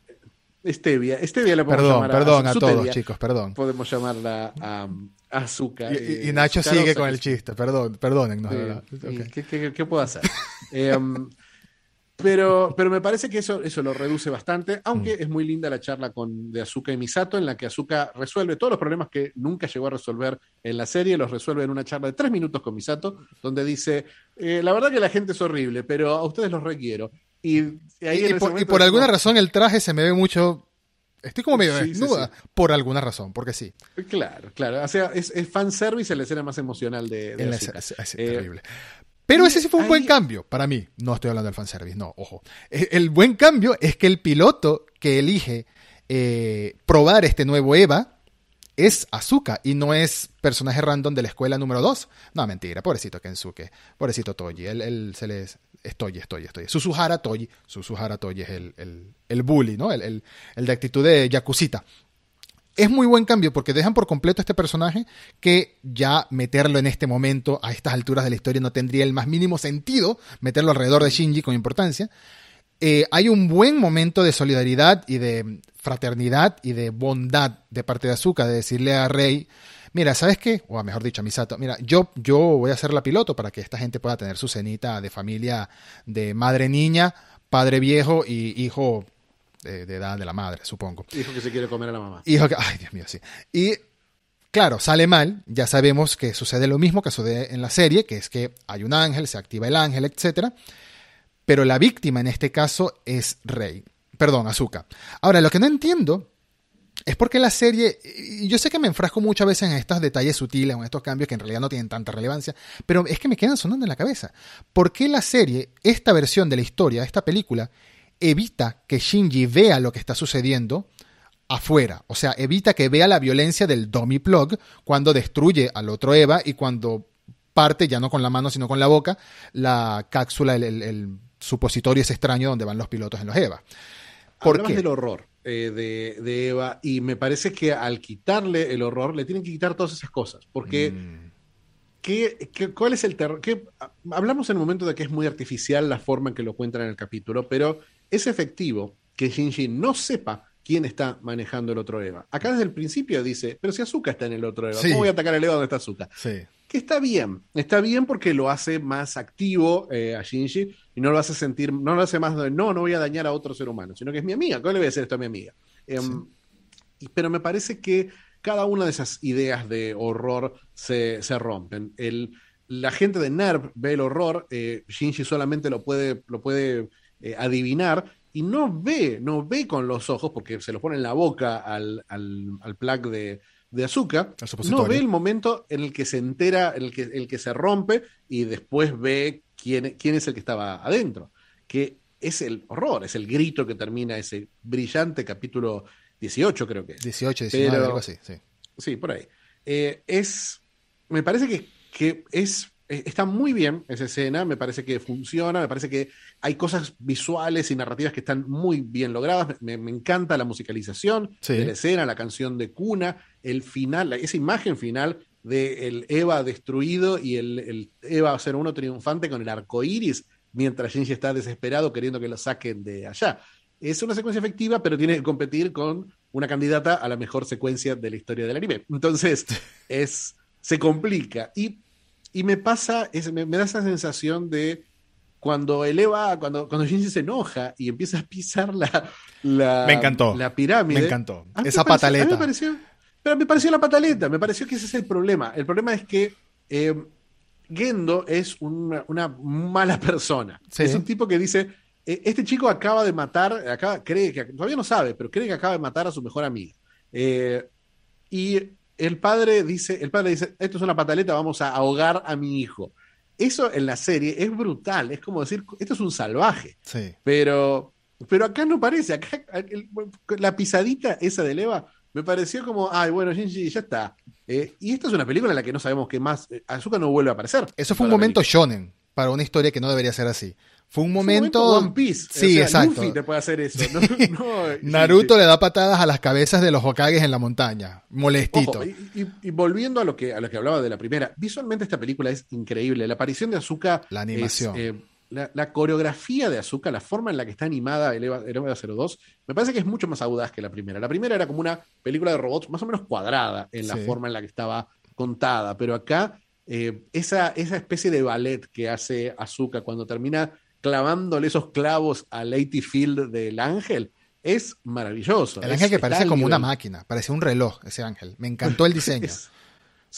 Stevia. Stevia la podemos Perdón, llamar perdón a todos, chicos, perdón. Podemos llamarla a, azúcar. Y, eh, y- Nacho sigue con el chiste, perdón, perdónennos. Sí. ¿Qué, qué- qué puedo hacer? Em, pero, pero me parece que eso, eso lo reduce bastante, aunque Mm. es muy linda la charla con, de Azuka y Misato, en la que Azuka resuelve todos los problemas que nunca llegó a resolver en la serie, los resuelve en una charla de tres minutos con Misato, donde dice, eh, la verdad que la gente es horrible, pero a ustedes los requiero. Y, y ahí Y, por, y alguna como- razón el traje se me ve mucho... Estoy como medio Sí, sí, desnuda. Por alguna razón, porque sí. Claro, claro. O sea, es, es fanservice en la escena más emocional de, de En la- es Eh, terrible. Pero ese sí fue un buen cambio para mí. No estoy hablando del fanservice, no, ojo. E- El buen cambio es que el piloto que elige eh, probar este nuevo Eva es Azuka y no es personaje random de la escuela número 2. No, mentira, pobrecito Kensuke, pobrecito Toji. Él, él se les. Es Toji, es Toji, es Toji. Susuhara Toji. Susuhara Toji es el, el, el bully, ¿no? El, el, el de actitud de Yakusita es muy buen cambio porque dejan por completo a este personaje que ya meterlo en este momento, a estas alturas de la historia, no tendría el más mínimo sentido meterlo alrededor de Shinji con importancia. Eh, hay un buen momento de solidaridad y de fraternidad y de bondad de parte de Azuka de decirle a Rey, mira, ¿sabes qué? O mejor dicho, a Misato, mira, yo, yo voy a ser la piloto para que esta gente pueda tener su cenita de familia de madre niña, padre viejo y hijo de, de edad de la madre, supongo. Dijo que se quiere comer a la mamá. Hijo que, ay, Dios mío, sí. Y claro, sale mal, ya sabemos que sucede lo mismo que sucede en la serie, que es que hay un ángel, se activa el ángel, etcétera. Pero la víctima en este caso es Rey. Perdón, Azuka. Ahora, lo que no entiendo es porque la serie, y yo sé que me enfrasco muchas veces en estos detalles sutiles, en estos cambios que en realidad no tienen tanta relevancia, pero es que me quedan sonando en la cabeza. ¿Por qué la serie, esta versión de la historia, esta película, evita que Shinji vea lo que está sucediendo afuera? O sea, evita que vea la violencia del dummy plug cuando destruye al otro Eva y cuando parte, ya no con la mano, sino con la boca, la cápsula, el, el, el supositorio ese extraño donde van los pilotos en los Eva. ¿Por hablabas qué? del horror eh, de, de Eva y me parece que al quitarle el horror le tienen que quitar todas esas cosas. Porque, Mm, ¿qué, qué- cuál es el terror? ¿Qué- Hablamos en el momento de que es muy artificial la forma en que lo cuentan en el capítulo, pero es efectivo que Shinji no sepa quién está manejando el otro Eva. Acá desde el principio dice, pero si Azuka está en el otro Eva, Sí. ¿cómo voy a atacar al Eva donde está Azuka? sí. que está bien, está bien porque lo hace más activo eh, a Shinji y no lo hace sentir, no lo hace más de no, no voy a dañar a otro ser humano, sino que es mi amiga, ¿cómo le voy a hacer esto a mi amiga? Em, y- pero me parece que cada una de esas ideas de horror se, se rompen. El, la gente de NERV ve el horror, eh, Shinji solamente lo puede, lo puede eh, adivinar y no ve, no ve con los ojos porque se lo pone en la boca al, al, al plug de, de azúcar, no ve el momento en el que se entera, en el que, el que se rompe y después ve quién, quién es el que estaba adentro, que es el horror, es el grito que termina ese brillante capítulo 18 creo que es. 18, 19, Pero- algo así. Sí. Sí, por ahí. Eh, es, me parece que, que es, está muy bien esa escena, me parece que funciona, me parece que hay cosas visuales y narrativas que están muy bien logradas, me, me encanta la musicalización Sí. de la escena, la canción de cuna, el final, esa imagen final de el Eva destruido y el, el Eva 01 triunfante con el arco iris, mientras Shinji está desesperado queriendo que lo saquen de allá. Es una secuencia efectiva, pero tiene que competir con una candidata a la mejor secuencia de la historia del anime. Entonces, es, se complica. Y, y me pasa, es- me, me da esa sensación de cuando eleva, cuando, cuando se enoja y empieza a pisar la, la, Me encantó. la pirámide. Me encantó. Esa me pareció- pataleta. me pareció, pero me pareció la pataleta, me pareció que ese es el problema. El problema es que eh, Gendo es una, una mala persona. Sí. Es un tipo que dice, eh, este chico acaba de matar, acaba, cree que, todavía no sabe, pero cree que acaba de matar a su mejor amiga. Eh, y el padre dice, el padre dice, esto es una pataleta, vamos a ahogar a mi hijo. Eso en la serie es brutal, es como decir, esto es un salvaje. Sí. Pero, pero acá no parece. Acá el- la pisadita esa de Eva me pareció como, ay, bueno, Shinji, ya está. Eh, y esta es una película en la que no sabemos qué más. eh, Azúcar no vuelve a aparecer. Eso fue un momento película. shonen para una historia que no debería ser así. Fue un Fue un momento. One Piece. Sí, o sea, exacto. Luffy te puede hacer eso. No, no, Naruto le da patadas a las cabezas de los Hokages en la montaña. Molestito. Ojo, y, y- y volviendo a lo que a lo que hablaba de la primera, visualmente esta película es increíble. La aparición de Azuka, La animación. es, eh, la, la coreografía de Azuka, la forma en la que está animada el Eva, el Eva 02, me parece que es mucho más audaz que la primera. La primera era como una película de robots más o menos cuadrada en la Sí. forma en la que estaba contada, pero acá eh, esa, esa especie de ballet que hace Azuka cuando termina clavándole esos clavos a Lady Field del ángel es maravilloso. el Es- ángel que parece como una máquina. Parecía un reloj ese ángel. Me encantó el diseño. Es-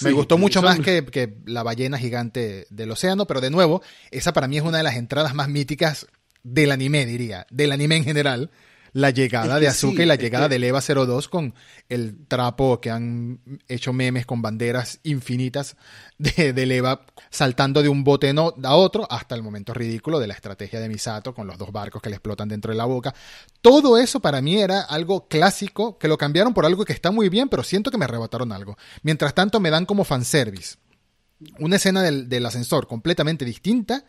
Me sí, gustó mucho son- más que, que la ballena gigante del océano, pero de nuevo, esa para mí es una de las entradas más míticas del anime, diría, del anime en general. La llegada Es que de Azuka sí, y la llegada que- del EVA 02 con el trapo que han hecho memes con banderas infinitas de, del EVA saltando de un bote no- a otro hasta el momento ridículo de la estrategia de Misato con los dos barcos que le explotan dentro de la boca. Todo eso para mí era algo clásico que lo cambiaron por algo que está muy bien, pero siento que me arrebataron algo. Mientras tanto me dan como fanservice una escena del, del ascensor completamente distinta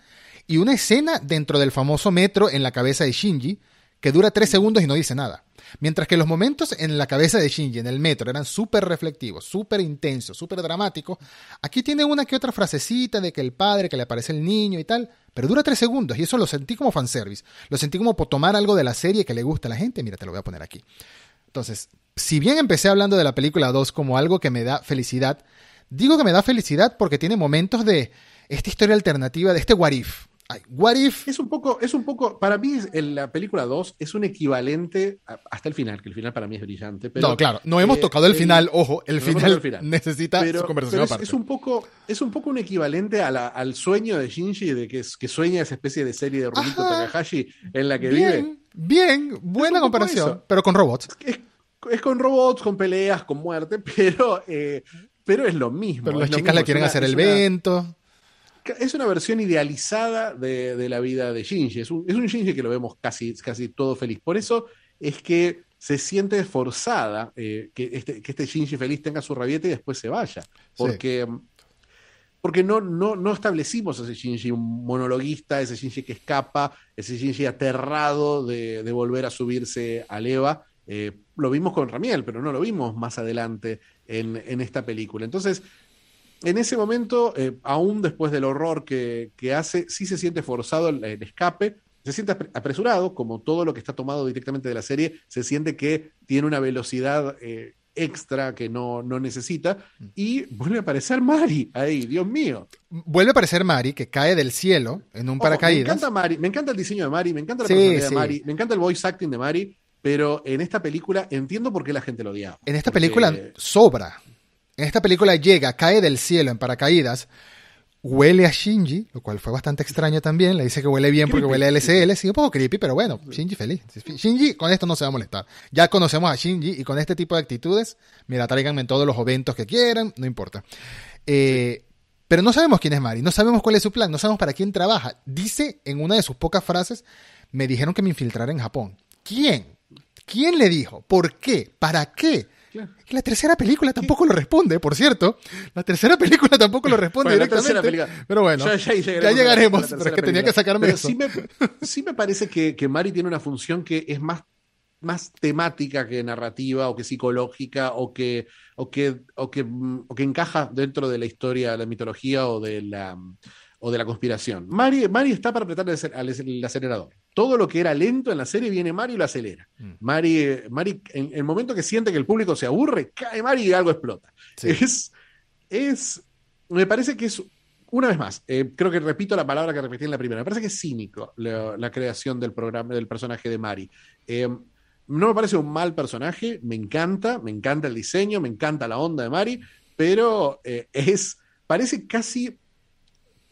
y una escena dentro del famoso metro en la cabeza de Shinji que dura tres segundos y no dice nada. Mientras que los momentos en la cabeza de Shinji en el metro eran súper reflectivos, súper intensos, súper dramáticos, aquí tiene una que otra frasecita de que el padre, que le aparece el niño y tal, pero dura tres segundos y eso lo sentí como fanservice. Lo sentí como por tomar algo de la serie que le gusta a la gente. Mira, te lo voy a poner aquí. Entonces, si bien empecé hablando de la película 2 como algo que me da felicidad, digo que me da felicidad porque tiene momentos de esta historia alternativa, de este what if. Ay, what if. Es un poco, es un poco, para mí es- en la película 2 es un equivalente a- hasta el final, que el final para mí es brillante. Pero, no, claro, no hemos eh, tocado el final, ojo, el no final, tocado el final. necesita pero, su conversación pero es, aparte. es un poco, es un poco un equivalente a la- al sueño de Shinji de que, es- que sueña esa especie de serie de Rumiko. Takahashi en la que vive. bien, buena comparación, eso. pero con robots. Es, es con robots, con peleas, con muerte, pero, eh, pero es lo mismo. Pero las chicas mismo, le quieren una- hacer el una- vento. Es una versión idealizada de, de la vida de Shinji. Es un, es un Shinji que lo vemos casi, casi todo feliz. Por eso es que se siente forzada eh, que, este, que este Shinji feliz tenga su rabieta y después se vaya. Porque mm, porque no, no, no establecimos ese Shinji un monologuista, ese Shinji que escapa, ese Shinji aterrado de, de volver a subirse a Eva. Eh, lo vimos con Ramiel, pero no lo vimos más adelante en, en esta película. Entonces, en ese momento, eh, aún después del horror que, que, hace, sí se siente forzado el, el, escape, se siente apresurado, como todo lo que está tomado directamente de la serie, se siente que tiene una velocidad eh, extra que no, no, necesita, y vuelve a aparecer Mari ahí, Dios mío. Vuelve a aparecer Mari, que cae del cielo en un paracaídas. me encanta Mari, me encanta el diseño de Mari, me encanta la sí, personalidad sí. de Mari, me encanta el voice acting de Mari, pero en esta película entiendo por qué la gente lo odiaba. En esta porque... película sobra. En esta película llega, cae del cielo en paracaídas, huele a Shinji, lo cual fue bastante extraño también. Le dice que huele bien porque huele a LCL, sí, un poco creepy, pero bueno, Shinji feliz. Shinji con esto no se va a molestar. Ya conocemos a Shinji y con este tipo de actitudes, mira, tráiganme en todos los eventos que quieran, no importa. Eh, pero no sabemos quién es Mari, no sabemos cuál es su plan, no sabemos para quién trabaja. Dice en una de sus pocas frases, me dijeron que me infiltrara en Japón. ¿Quién? ¿Quién le dijo? ¿Por qué? ¿Para qué? Claro. La tercera película tampoco lo responde, por cierto. La tercera película tampoco lo responde bueno, directamente. Pero bueno, ya, ya, llegaremos, ya llegaremos pero es que tenía que sacarme pero eso. Sí me, sí me parece que, que, Mari tiene una función que es más, más temática que narrativa o que psicológica o que, o que, o que, o que encaja dentro de la historia, de la mitología o de la o de la conspiración. Mari, Mari está para apretar el, el, acelerador. Todo lo que era lento en la serie viene Mari y lo acelera. Mm. Mari, Mari, en el momento que siente que el público se aburre, cae Mari y algo explota. Sí. Es, es, me parece que es, una vez más, eh, creo que repito la palabra que repetí en la primera, me parece que es cínico la, la creación del programa, del personaje de Mari. Eh, no me parece un mal personaje, me encanta, me encanta el diseño, me encanta la onda de Mari, pero eh, es, parece casi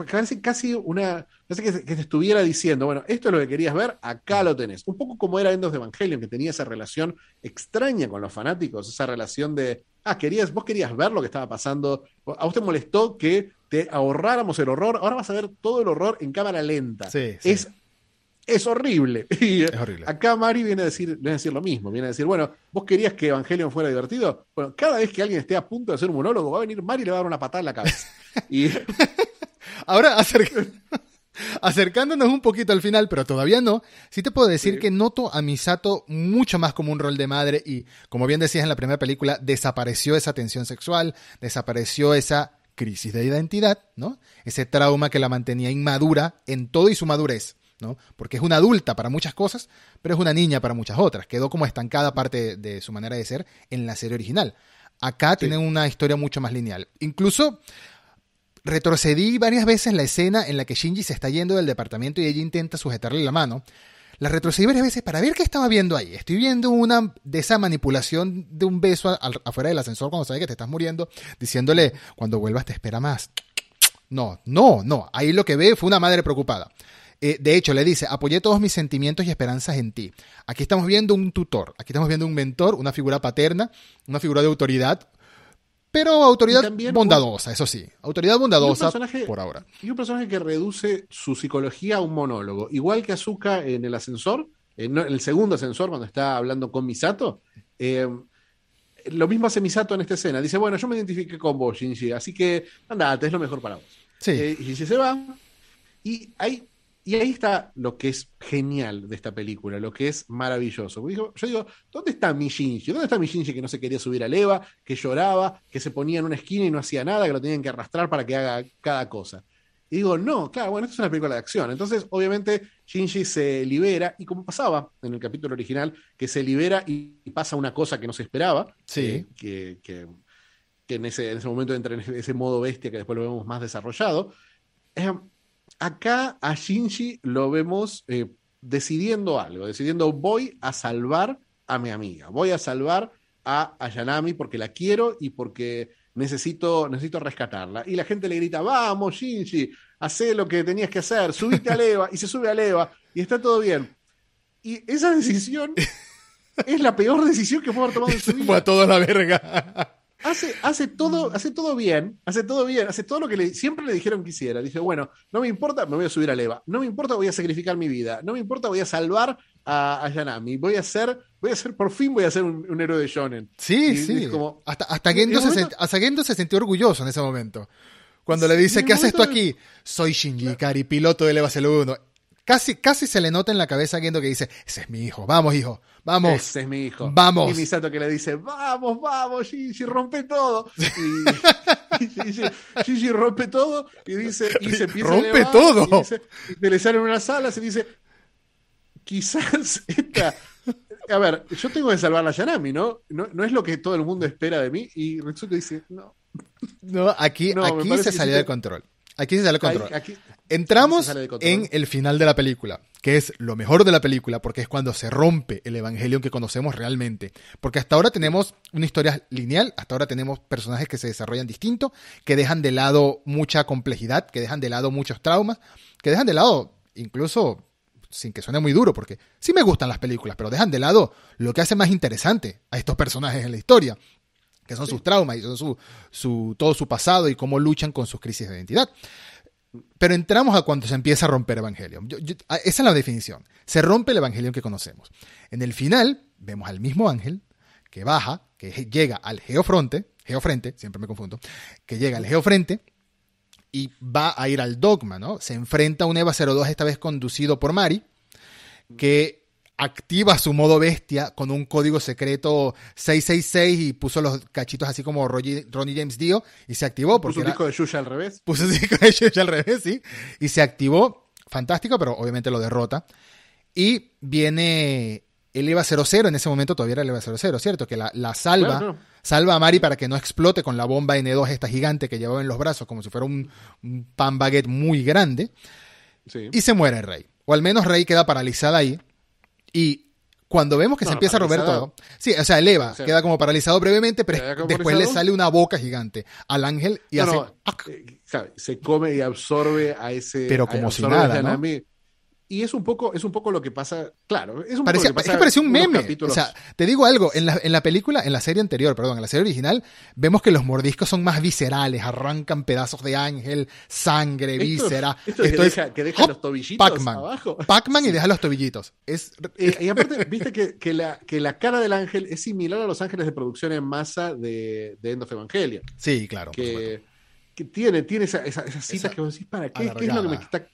parece casi una. Parece que, que, te estuviera diciendo, bueno, esto es lo que querías ver, acá lo tenés. Un poco como era Endos de Evangelion, que tenía esa relación extraña con los fanáticos, esa relación de. Ah, querías, vos querías ver lo que estaba pasando. A vos te molestó que te ahorráramos el horror. Ahora vas a ver todo el horror en cámara lenta. Sí, sí. Es, es horrible. Y es horrible. acá Mari viene a, decir, viene a decir lo mismo. Viene a decir, bueno, vos querías que Evangelion fuera divertido. Bueno, cada vez que alguien esté a punto de hacer un monólogo, va a venir Mari y le va a dar una patada en la cabeza. y. Ahora, acerc acercándonos un poquito al final, pero todavía no, sí te puedo decir sí. que noto a Misato mucho más como un rol de madre y, como bien decías en la primera película, desapareció esa tensión sexual, desapareció esa crisis de identidad, ¿no? Ese trauma que la mantenía inmadura en todo y su madurez, ¿no? Porque es una adulta para muchas cosas, pero es una niña para muchas otras. Quedó como estancada parte de, de su manera de ser en la serie original. Acá sí. tienen una historia mucho más lineal. Incluso retrocedí varias veces la escena en la que Shinji se está yendo del departamento y ella intenta sujetarle la mano. La retrocedí varias veces para ver qué estaba viendo ahí. Estoy viendo una de esa manipulación de un beso afuera del ascensor cuando sabes que te estás muriendo, diciéndole, cuando vuelvas te espera más. No, no, no. Ahí lo que ve fue una madre preocupada. Eh, de hecho, le dice, apoyé todos mis sentimientos y esperanzas en ti. Aquí estamos viendo un tutor, aquí estamos viendo un mentor, una figura paterna, una figura de autoridad, pero autoridad bondadosa, eso sí. Autoridad bondadosa por ahora. Y un personaje que reduce su psicología a un monólogo. Igual que Azuka en el ascensor, en el segundo ascensor, cuando está hablando con Misato. Eh, lo mismo hace Misato en esta escena. Dice, bueno, yo me identifiqué con vos, Shinji, así que andate, es lo mejor para vos. Sí. Eh, Shinji se va. Y hay y ahí está lo que es genial de esta película, lo que es maravilloso. Yo digo, ¿dónde está mi Shinji? ¿Dónde está mi Shinji que no se quería subir a Eva, que lloraba, que se ponía en una esquina y no hacía nada, que lo tenían que arrastrar para que haga cada cosa? Y digo, no, claro, bueno, esto es una película de acción. Entonces, obviamente, Shinji se libera, y como pasaba en el capítulo original, que se libera y pasa una cosa que no se esperaba. Sí. Eh, que, que, que en, ese, en ese momento entra en ese modo bestia que después lo vemos más desarrollado. Eh, acá a Shinji lo vemos eh, decidiendo algo, decidiendo voy a salvar a mi amiga, voy a salvar a Ayanami porque la quiero y porque necesito, necesito rescatarla. Y la gente le grita, vamos Shinji, haz lo que tenías que hacer, subite a Leva, y se sube a Leva, y está todo bien. Y esa decisión es la peor decisión que puede haber tomado en su vida. Fue a toda la verga hace, hace, todo, hace todo bien, hace todo bien, hace todo lo que le, siempre le dijeron que hiciera. Dice, bueno, no me importa, me voy a subir a Leva. No me importa, voy a sacrificar mi vida. No me importa, voy a salvar a, a Yanami. Voy a ser, voy a ser, por fin voy a ser un, un héroe de Shonen. Sí, y, sí. como, hasta, hasta, Gendo se, momento... hasta Gendo se sintió orgulloso en ese momento. Cuando le dice, ¿qué haces tú aquí? Soy Shinji Ikari, piloto del EVA 01. Casi, casi se le nota en la cabeza Gendo que dice, ese es mi hijo, vamos hijo, vamos. Ese es mi hijo. Vamos. Y Misato que le dice, vamos, vamos, Shinji, rompe todo. Y, y rompe todo y dice, y se empieza a Rompe elevar, todo. Y, dice- y se le salen unas alas y dice, quizás esta... A ver, yo tengo que salvar a Yanami, ¿no? ¿no? No es lo que todo el mundo espera de mí. Y Retsuko dice, no. No, aquí, No, aquí se salió de control. Aquí se ahí- control. aquí- Entramos sale control. en el final de la película, que es lo mejor de la película, porque es cuando se rompe el Evangelion que conocemos realmente. Porque hasta ahora tenemos una historia lineal, hasta ahora tenemos personajes que se desarrollan distinto, que dejan de lado mucha complejidad, que dejan de lado muchos traumas, que dejan de lado incluso, sin que suene muy duro, porque sí me gustan las películas, pero dejan de lado lo que hace más interesante a estos personajes en la historia que son sus traumas y son su, su, todo su pasado y cómo luchan con sus crisis de identidad. Pero entramos a cuando se empieza a romper Evangelion. Yo- yo- a- esa es la definición. Se rompe el Evangelion que conocemos. En el final, vemos al mismo ángel que baja, que llega al Geofronte, Geofrente, siempre me confundo, que llega al Geofrente y va a ir al Dogma, ¿no? Se enfrenta a un EVA 02, esta vez conducido por Mari, que activa su modo bestia con un código secreto 666 y puso los cachitos así como Roger- Ronnie James Dio y se activó porque Puso un disco de Yuya al revés. puso el disco de Yuya al revés, sí, y se activó, fantástico, pero obviamente lo derrota. Y viene el EVA 00, en ese momento todavía era el EVA 00, ¿cierto? Que la, la salva, Claro, salva a Mari para que no explote con la bomba N2 esta gigante que llevaba en los brazos como si fuera un, un pan baguette muy grande. Sí. Y se muere Rey. O al menos Rey queda paralizada ahí. Y cuando vemos que No, se empieza a romper todo. Sí, o sea, el Eva O sea, queda como paralizado brevemente, pero después le sale una boca gigante al ángel y No, hace. no, eh, se come y absorbe a ese. Pero como si nada, ¿no? Y es un poco, es un poco lo que pasa, claro, es un Parecía, poco lo que es pasa que parecía un meme. O sea, te digo algo, en la, en la película, en la serie anterior, perdón, en la serie original, vemos que los mordiscos son más viscerales, arrancan pedazos de ángel, sangre, Esto- víscera. esto que deja- que deja ¡hop! los tobillitos Pac-Man. abajo. Pac-Man y deja los tobillitos. Es, Eh, y aparte, viste que, que la, que la cara del ángel es similar a los ángeles de producción en masa de, de End of Evangelion. sí, claro. que, que tiene, tiene esa- esa- esas citas Esa que vos decís, ¿para qué? ¿Qué es, lo que me está,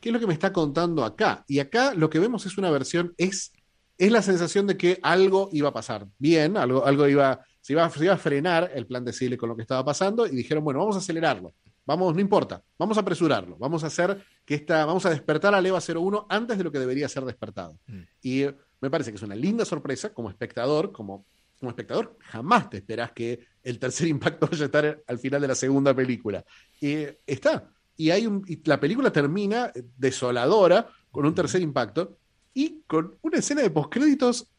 ¿Qué es lo que me está contando acá? Y acá lo que vemos es una versión, es, es la sensación de que algo iba a pasar bien, algo, algo iba, se iba, se iba a frenar el plan de Sile con lo que estaba pasando y dijeron, bueno, vamos a acelerarlo. Vamos, no importa, vamos a apresurarlo, vamos a hacer que esta, vamos a despertar al EVA 01 antes de lo que debería ser despertado. Mm. Y me parece que es una linda sorpresa como espectador, como, como espectador, jamás te esperás que el tercer impacto vaya a estar al final de la segunda película. Y está. Y, hay un, y la película termina desoladora con un tercer impacto y con una escena de postcréditos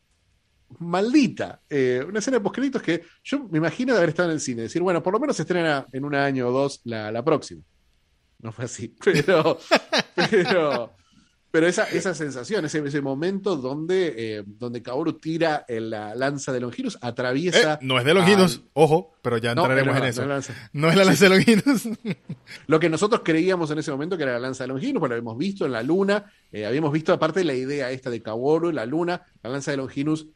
maldita. Eh, una escena de postcréditos que yo me imagino de haber estado en el cine. Decir, bueno, por lo menos se estrena en un año o dos la, la próxima. No fue así. Pero, pero, pero esa, esa sensación, ese, ese momento donde, eh, donde Kaoru tira en la lanza de Longinus, atraviesa. Eh, no es de Longinus, al- ojo, pero ya entraremos no, en eso. no es la lanza. No es la lanza de Longinus. Lo que nosotros creíamos en ese momento que era la lanza de Longinus, pues lo habíamos visto en la luna, eh, habíamos visto aparte la idea esta de Kaworu, la luna, la lanza de Longinus.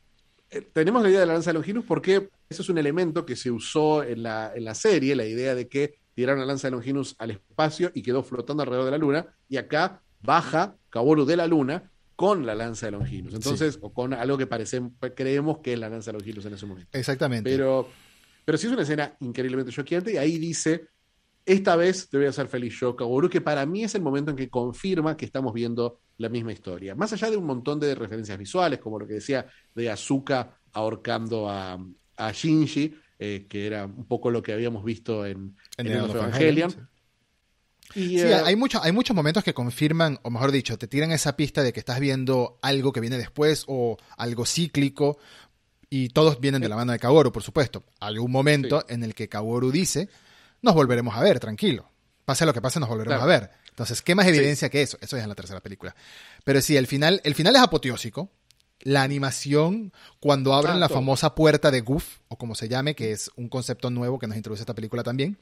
Eh, tenemos la idea de la lanza de Longinus porque eso es un elemento que se usó en la, en la serie, la idea de que tiraron la lanza de Longinus al espacio y quedó flotando alrededor de la luna, y acá baja Kaworu de la luna con la lanza de Longinus. Entonces, o con algo que parece, creemos que es la lanza de Longinus en ese momento. Exactamente. Pero, pero sí es una escena increíblemente choqueante y ahí dice, esta vez te voy a hacer feliz yo, Kaworu, que para mí es el momento en que confirma que estamos viendo la misma historia. Más allá de un montón de referencias visuales, como lo que decía de Asuka ahorcando a, a Shinji, eh, que era un poco lo que habíamos visto en, En en el Evangelion. Y, Sí, eh, hay, mucho- hay muchos momentos que confirman, o mejor dicho, te tiran esa pista de que estás viendo algo que viene después o algo cíclico y todos vienen de la mano de Kaworu, por supuesto. Hay un momento en el que Kaworu dice, nos volveremos a ver, tranquilo. Pase lo que pase, nos volveremos Claro. a ver. Entonces, ¿qué más evidencia que eso? Eso es en la tercera película. Pero sí, el final, el final es apoteósico. La animación, cuando abren la famosa puerta de Goof, o como se llame, que es un concepto nuevo que nos introduce esta película también,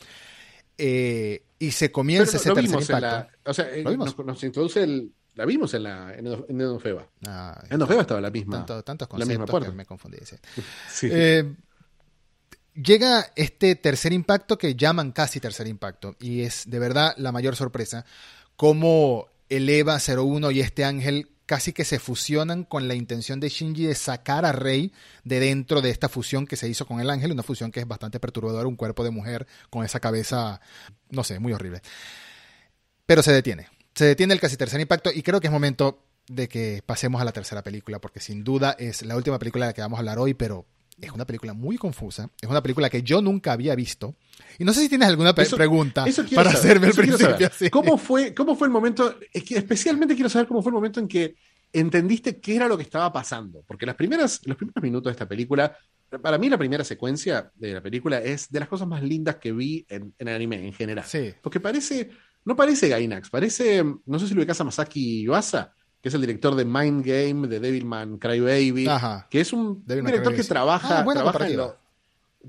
eh, y se comienza ese tercer impacto. la, o sea, eh, nos, nos introduce el, la vimos en la en, en. Ah, En estaba la misma. tanto- tantos la misma conceptos que me confundí. sí. Sí. Eh, llega este tercer impacto que llaman casi tercer impacto y es de verdad la mayor sorpresa cómo el EVA 01 y este ángel casi que se fusionan con la intención de Shinji de sacar a Rey de dentro de esta fusión que se hizo con el ángel, una fusión que es bastante perturbadora, un cuerpo de mujer con esa cabeza, no sé, muy horrible. Pero se detiene, se detiene el casi tercer impacto y creo que es momento de que pasemos a la tercera película, porque sin duda es la última película de la que vamos a hablar hoy, pero es una película muy confusa, es una película que yo nunca había visto. Y no sé si tienes alguna pregunta para hacerme al principio. ¿Cómo, fue, ¿Cómo fue el momento? Es que especialmente quiero saber cómo fue el momento en que entendiste qué era lo que estaba pasando. Porque las primeras, los primeros minutos de esta película, para mí la primera secuencia de la película es de las cosas más lindas que vi en, en anime en general. Porque parece, no parece Gainax, parece, no sé si lo ubicas a Masaki Yuasa, que es el director de Mind Game, de Devilman Crybaby, que es un director que trabaja, ah, trabaja, en lo,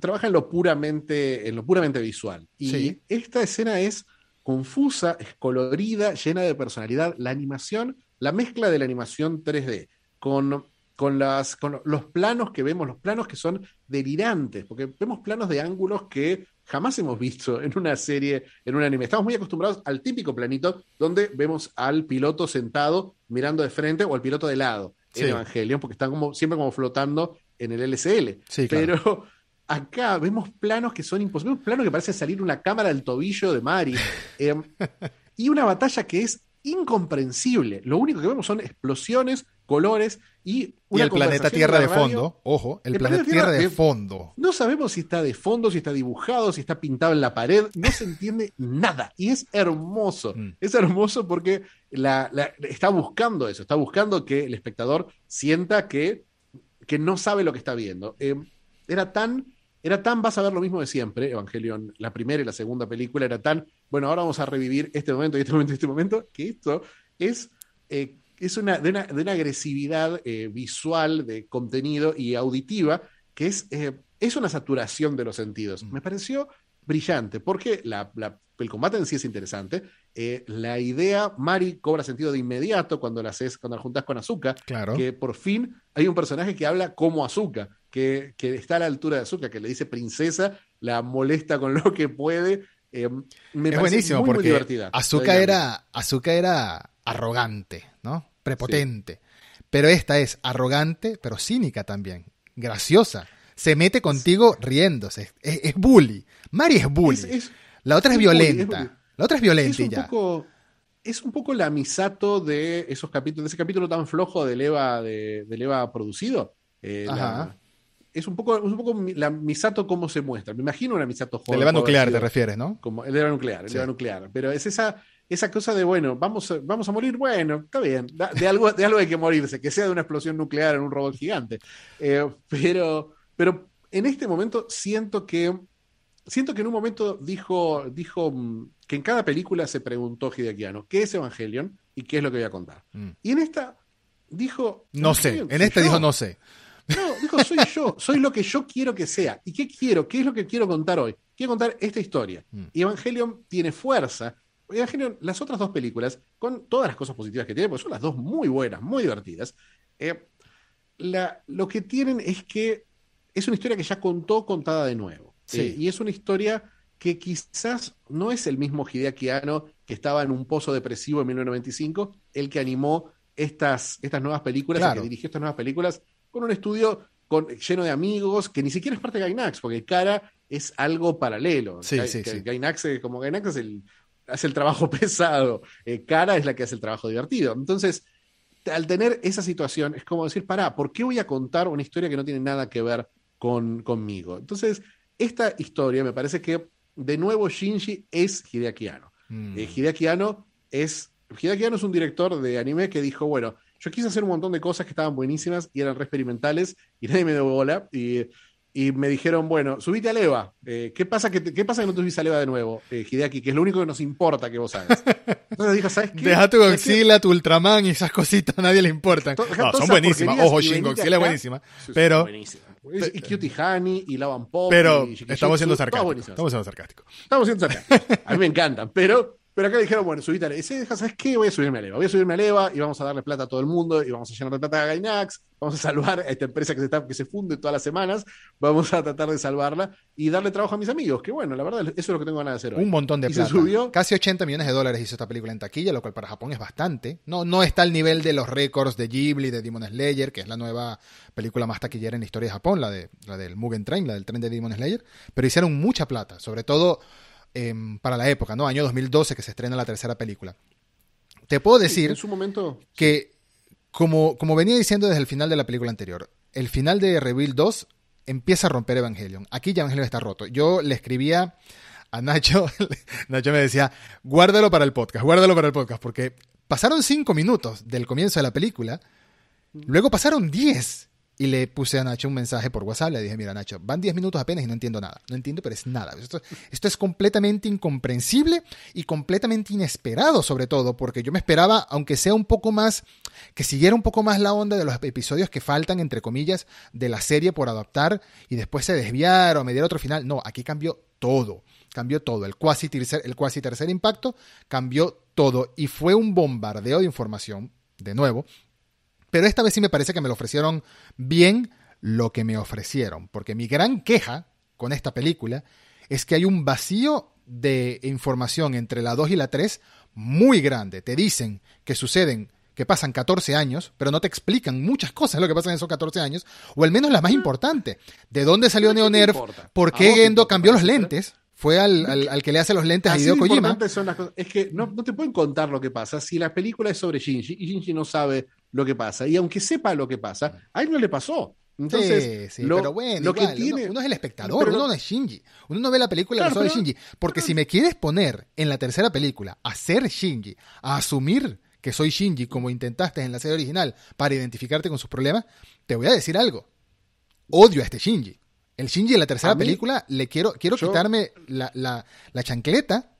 trabaja, en lo, puramente, en lo puramente visual. Y esta escena es confusa, es colorida, llena de personalidad. La animación, la mezcla de la animación 3D con, con, las, con los planos que vemos, los planos que son delirantes, porque vemos planos de ángulos que jamás hemos visto en una serie, en un anime. Estamos muy acostumbrados al típico planito donde vemos al piloto sentado mirando de frente o al piloto de lado en Evangelion, porque están como siempre como flotando en el LCL. Pero acá vemos planos que son imposibles, vemos planos que parece salir una cámara del tobillo de Mari em, y una batalla que es incomprensible. Lo único que vemos son explosiones, colores y el planeta Tierra de fondo, ojo, el, planeta, Tierra, de, fondo. No sabemos si está de fondo, si está dibujado, si está pintado en la pared, no se entiende nada. Y es hermoso, mm. es hermoso porque la, está buscando eso, está buscando que el espectador sienta que, que no sabe lo que está viendo. Eh, era tan, era tan, vas a ver lo mismo de siempre, Evangelion, la primera y la segunda película, era tan, bueno, ahora vamos a revivir este momento y este momento y este momento, que esto es... Eh, es una, de, una, de una agresividad eh, visual, de contenido y auditiva, que es, eh, es una saturación de los sentidos. Mm. Me pareció brillante, porque la, el combate en sí es interesante. Eh, la idea, Mari cobra sentido de inmediato cuando la haces, cuando la juntas con Azuka, claro. que por fin hay un personaje que habla como Azuka, que, que está a la altura de Azuka, que le dice princesa, la molesta con lo que puede. me es buenísimo porque divertida, Azuka era, Azuka era arrogante, ¿no? Prepotente. Pero esta es arrogante, pero cínica también. Graciosa. Se mete contigo riéndose. Es, bully. Mari es bully. La otra es, violenta. la otra es violenta un ya. Poco, es un poco la misato de esos capítulos, de ese capítulo tan flojo de Eva, de, Eva producido. Eh, es un poco, un poco la Misato cómo se muestra. Me imagino una Misato joven. El Eva nuclear te refieres, ¿no? Como el Eva nuclear, el Eva nuclear. Pero es esa, esa cosa de, bueno, vamos, a, vamos a morir, bueno, está bien, de algo, de algo hay que morirse, que sea de una explosión nuclear en un robot gigante. Eh, pero, pero en este momento siento que, siento que en un momento dijo, dijo mm, que en cada película se preguntó Hideakiano, ¿qué es Evangelion y qué es lo que voy a contar? Mm. Y en esta dijo... No sé, en esta dijo no sé. No, dijo, soy yo, soy lo que yo quiero que sea. ¿Y qué quiero? ¿Qué es lo que quiero contar hoy? Quiero contar esta historia. Mm. Y Evangelion tiene fuerza Evangelion, las otras dos películas, con todas las cosas positivas que tienen, porque son las dos muy buenas, muy divertidas, eh, lo que tienen es que es una historia que ya contó contada de nuevo. Eh, y es una historia que quizás no es el mismo Hideaki Anno que estaba en un pozo depresivo en 1995, el que animó estas, estas nuevas películas, el que dirigió estas nuevas películas, con un estudio con, lleno de amigos, que ni siquiera es parte de Gainax, porque Cara es algo paralelo. Sí, sí, Gainax, como Gainax es el hace el trabajo pesado, eh, Cara es la que hace el trabajo divertido. Entonces, al tener esa situación, es como decir, pará, ¿por qué voy a contar una historia que no tiene nada que ver con, conmigo? Entonces, esta historia me parece que, de nuevo, Shinji es Hideaki Anno. Mm. Eh, Hideaki Anno es... Hideaki Anno es un director de anime que dijo, bueno, yo quise hacer un montón de cosas que estaban buenísimas y eran re experimentales y nadie me dio bola. Y y me dijeron, bueno, subite a Leva. Eh, ¿qué, pasa que ¿Qué pasa que no te subís a Leva de nuevo, eh, Hideaki? Que es lo único que nos importa que vos hagas. Entonces dijo, ¿sabes qué? Deja tu Godzilla, tu Ultraman y esas cositas, a nadie le importan. No, son buenísimas. Ojo, Shin Godzilla es buenísima. pero... Y Cutie Honey y Lavan Pop. Pero estamos siendo sarcásticos. Estamos siendo sarcásticos. Estamos siendo sarcásticos. A mí me encantan, pero Pero acá le dijeron, bueno, subite a Leva. ¿sabes qué? Voy a subirme a Leva. Voy a subirme a Leva y vamos a darle plata a todo el mundo y vamos a llenar de plata a Gainax. Vamos a salvar a esta empresa que se, está, que se funde todas las semanas. Vamos a tratar de salvarla y darle trabajo a mis amigos. Que bueno, la verdad, eso es lo que tengo ganas de hacer hoy. Un montón de Y plata. se subió. Casi 80 millones de dólares hizo esta película en taquilla, lo cual para Japón es bastante. No, no está al nivel de los récords de Ghibli, de Demon Slayer, que es la nueva película más taquillera en la historia de Japón, la, de, la del Mugen Train, la del tren de Demon Slayer. Pero hicieron mucha plata, sobre todo em, para la época, ¿no? Año 2012 que se estrena la tercera película. Te puedo decir en su momento. que, como, como venía diciendo desde el final de la película anterior, el final de Reveal 2 empieza a romper Evangelion. Aquí ya Evangelion está roto. Yo le escribía a Nacho, Nacho me decía, guárdalo para el podcast, guárdalo para el podcast, porque pasaron cinco minutos del comienzo de la película, luego pasaron 10. Y le puse a Nacho un mensaje por WhatsApp, le dije, mira Nacho, van 10 minutos apenas y no entiendo nada. No entiendo, pero es nada. Esto, esto es completamente incomprensible y completamente inesperado, sobre todo, porque yo me esperaba, aunque sea un poco más, que siguiera un poco más la onda de los episodios que faltan, entre comillas, de la serie por adaptar y después se desviar o me diera otro final. No, aquí cambió todo. Cambió todo. El cuasi tercer, el cuasi tercer impacto cambió todo. Y fue un bombardeo de información, de nuevo, pero esta vez sí me parece que me lo ofrecieron bien lo que me ofrecieron. Porque mi gran queja con esta película es que hay un vacío de información entre la 2 y la 3 muy grande. Te dicen que suceden, que pasan 14 años, pero no te explican muchas cosas lo que pasa en esos 14 años, o al menos la más importante. ¿De dónde salió ¿Qué te Neonerf? ¿Por ¿A qué Gendo cambió los lentes? Fue al, al- al que le hace los lentes a Así Hideo de Kojima. son las cosas. Es que no, no te pueden contar lo que pasa si la película es sobre Shinji y Shinji no sabe lo que pasa. Y aunque sepa lo que pasa, a él no le pasó. Entonces, sí, sí, lo, pero bueno, lo igual, que tiene. uno, uno es el espectador, Pero uno no- es Shinji. Uno no ve la película Claro, solo de Shinji. Porque si me quieres poner en la tercera película a ser Shinji, a asumir que soy Shinji como intentaste en la serie original para identificarte con sus problemas, te voy a decir algo. Odio a este Shinji. El Shinji de la tercera mí- película le quiero, quiero yo- quitarme la, la- la chancleta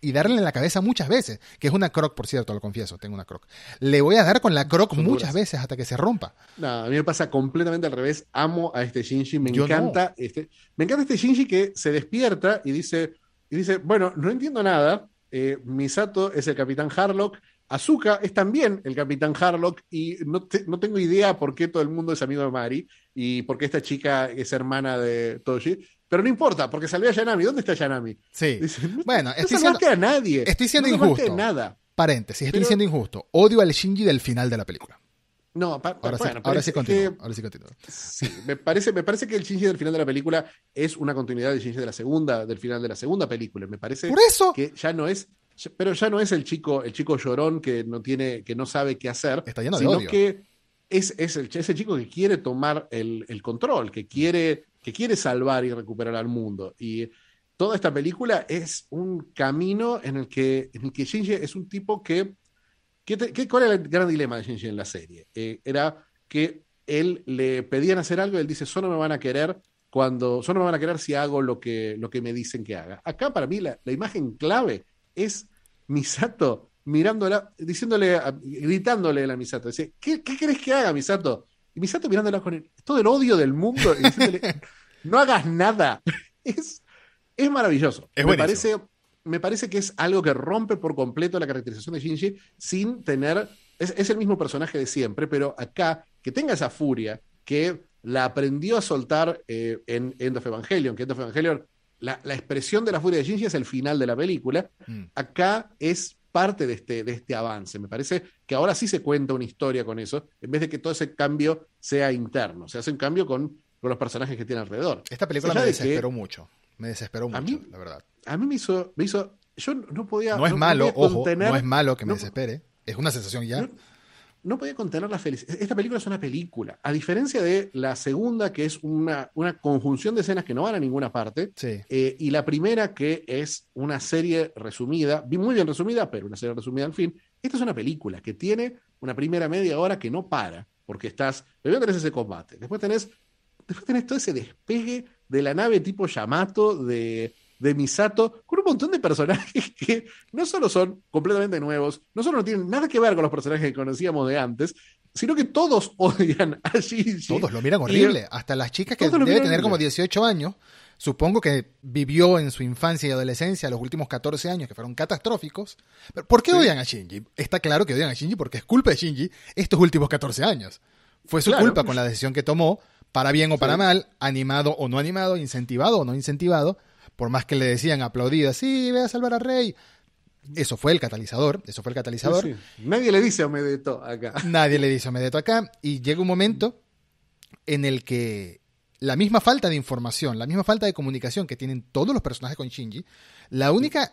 y darle en la cabeza muchas veces, que es una croc, por cierto, lo confieso, tengo una croc. Le voy a dar con la croc Son muchas duras. veces hasta que se rompa. No, a mí me pasa completamente al revés. Amo a este Shinji, me Yo no. encanta este, me encanta este Shinji que se despierta y dice, y dice, bueno, no entiendo nada. eh, Misato es el Capitán Harlock, Azuka es también el Capitán Harlock y no, te- no tengo idea por qué todo el mundo es amigo de Mari y por qué esta chica es hermana de Toshi, pero no importa, porque salvé a Yanami. ¿Dónde está Yanami? Sí. Dice, no, Bueno, no estoy salvaste a nadie. estoy siendo no injusto. nada. Paréntesis, estoy Pero- siendo injusto. Odio al Shinji del final de la película. No, pa- Ahora sí, ahora sí es continúo. que- Ahora sí continúo. Sí, me parece, me parece que el Shinji del final de la película es una continuidad del Shinji de la segunda, del final de la segunda película. Me parece Por eso que ya no es, pero ya no es el chico, el chico llorón que no tiene, que no sabe qué hacer, Está lleno de sino odio. que es, es el, ese chico que quiere tomar el, el control, que quiere, que quiere salvar y recuperar al mundo. Y toda esta película es un camino en el que, en el que Shinji es un tipo que, que te- que- ¿cuál era el gran dilema de Shinji en la serie? Eh, era que él le pedían hacer algo y él dice, solo me van a querer cuando, solo me van a querer si hago lo que, lo que me dicen que haga. Acá para mí la, la imagen clave es Misato mirándola, diciéndole, gritándole a la Misato, dice, ¿qué, ¿qué querés que haga Misato? Y Misato mirándola con el- todo el odio del mundo y diciéndole, no hagas nada. Es, es maravilloso. Es me, parece, me parece que es algo que rompe por completo la caracterización de Shinji sin tener. Es, es el mismo personaje de siempre, pero acá, que tenga esa furia, que la aprendió a soltar eh, en End of Evangelion, que End of Evangelion, la, la expresión de la furia de Shinji es el final de la película. Mm. Acá es parte de este, de este avance. Me parece que ahora sí se cuenta una historia con eso, en vez de que todo ese cambio sea interno. Se hace un cambio con, con los personajes que tiene alrededor. Esta película me de desesperó mucho. Me desesperó mucho, mí- la verdad. A mí me hizo, me hizo, yo no podía. No es malo, podía ojo, no es malo que me no- desespere. Es una sensación ya. No, no podía contener la felicidad. Esta película es una película. A diferencia de la segunda, que es una, una conjunción de escenas que no van a ninguna parte, Sí. eh, y la primera, que es una serie resumida, muy bien resumida, pero una serie resumida al fin. Esta es una película que tiene una primera media hora que no para, porque estás. Primero tenés ese combate, después tenés, después tenés todo ese despegue de la nave tipo Yamato de, de Misato, con un montón de personajes que no solo son completamente nuevos, no solo no tienen nada que ver con los personajes que conocíamos de antes, sino que todos odian a Shinji. Todos lo miran horrible. Hasta las chicas que miran tener como horrible. 18 años supongo que vivió en su infancia y adolescencia los últimos 14 años que fueron catastróficos. Pero ¿Por qué Sí. odian a Shinji? Está claro que odian a Shinji porque es culpa de Shinji estos últimos 14 años. Fue su Claro. culpa con la decisión que tomó, para bien o para Sí. mal, animado o no animado, incentivado o no incentivado, por más que le decían aplaudidas, sí, ve a salvar a Rey. Eso fue el catalizador, eso fue el catalizador. Sí, sí. Nadie le dice a Omedeto acá. Nadie le dice a Medeto acá y llega un momento en el que la misma falta de información, la misma falta de comunicación que tienen todos los personajes con Shinji, la única,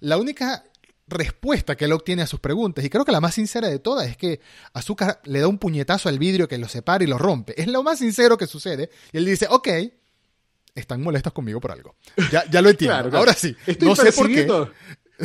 la única respuesta que él obtiene a sus preguntas, y creo que la más sincera de todas, es que Azúcar le da un puñetazo al vidrio que lo separa y lo rompe. Es lo más sincero que sucede. Y él dice, ok, están molestos conmigo por algo. Ya, ya lo entiendo. Claro, claro. Ahora sí. Estoy no sé por qué.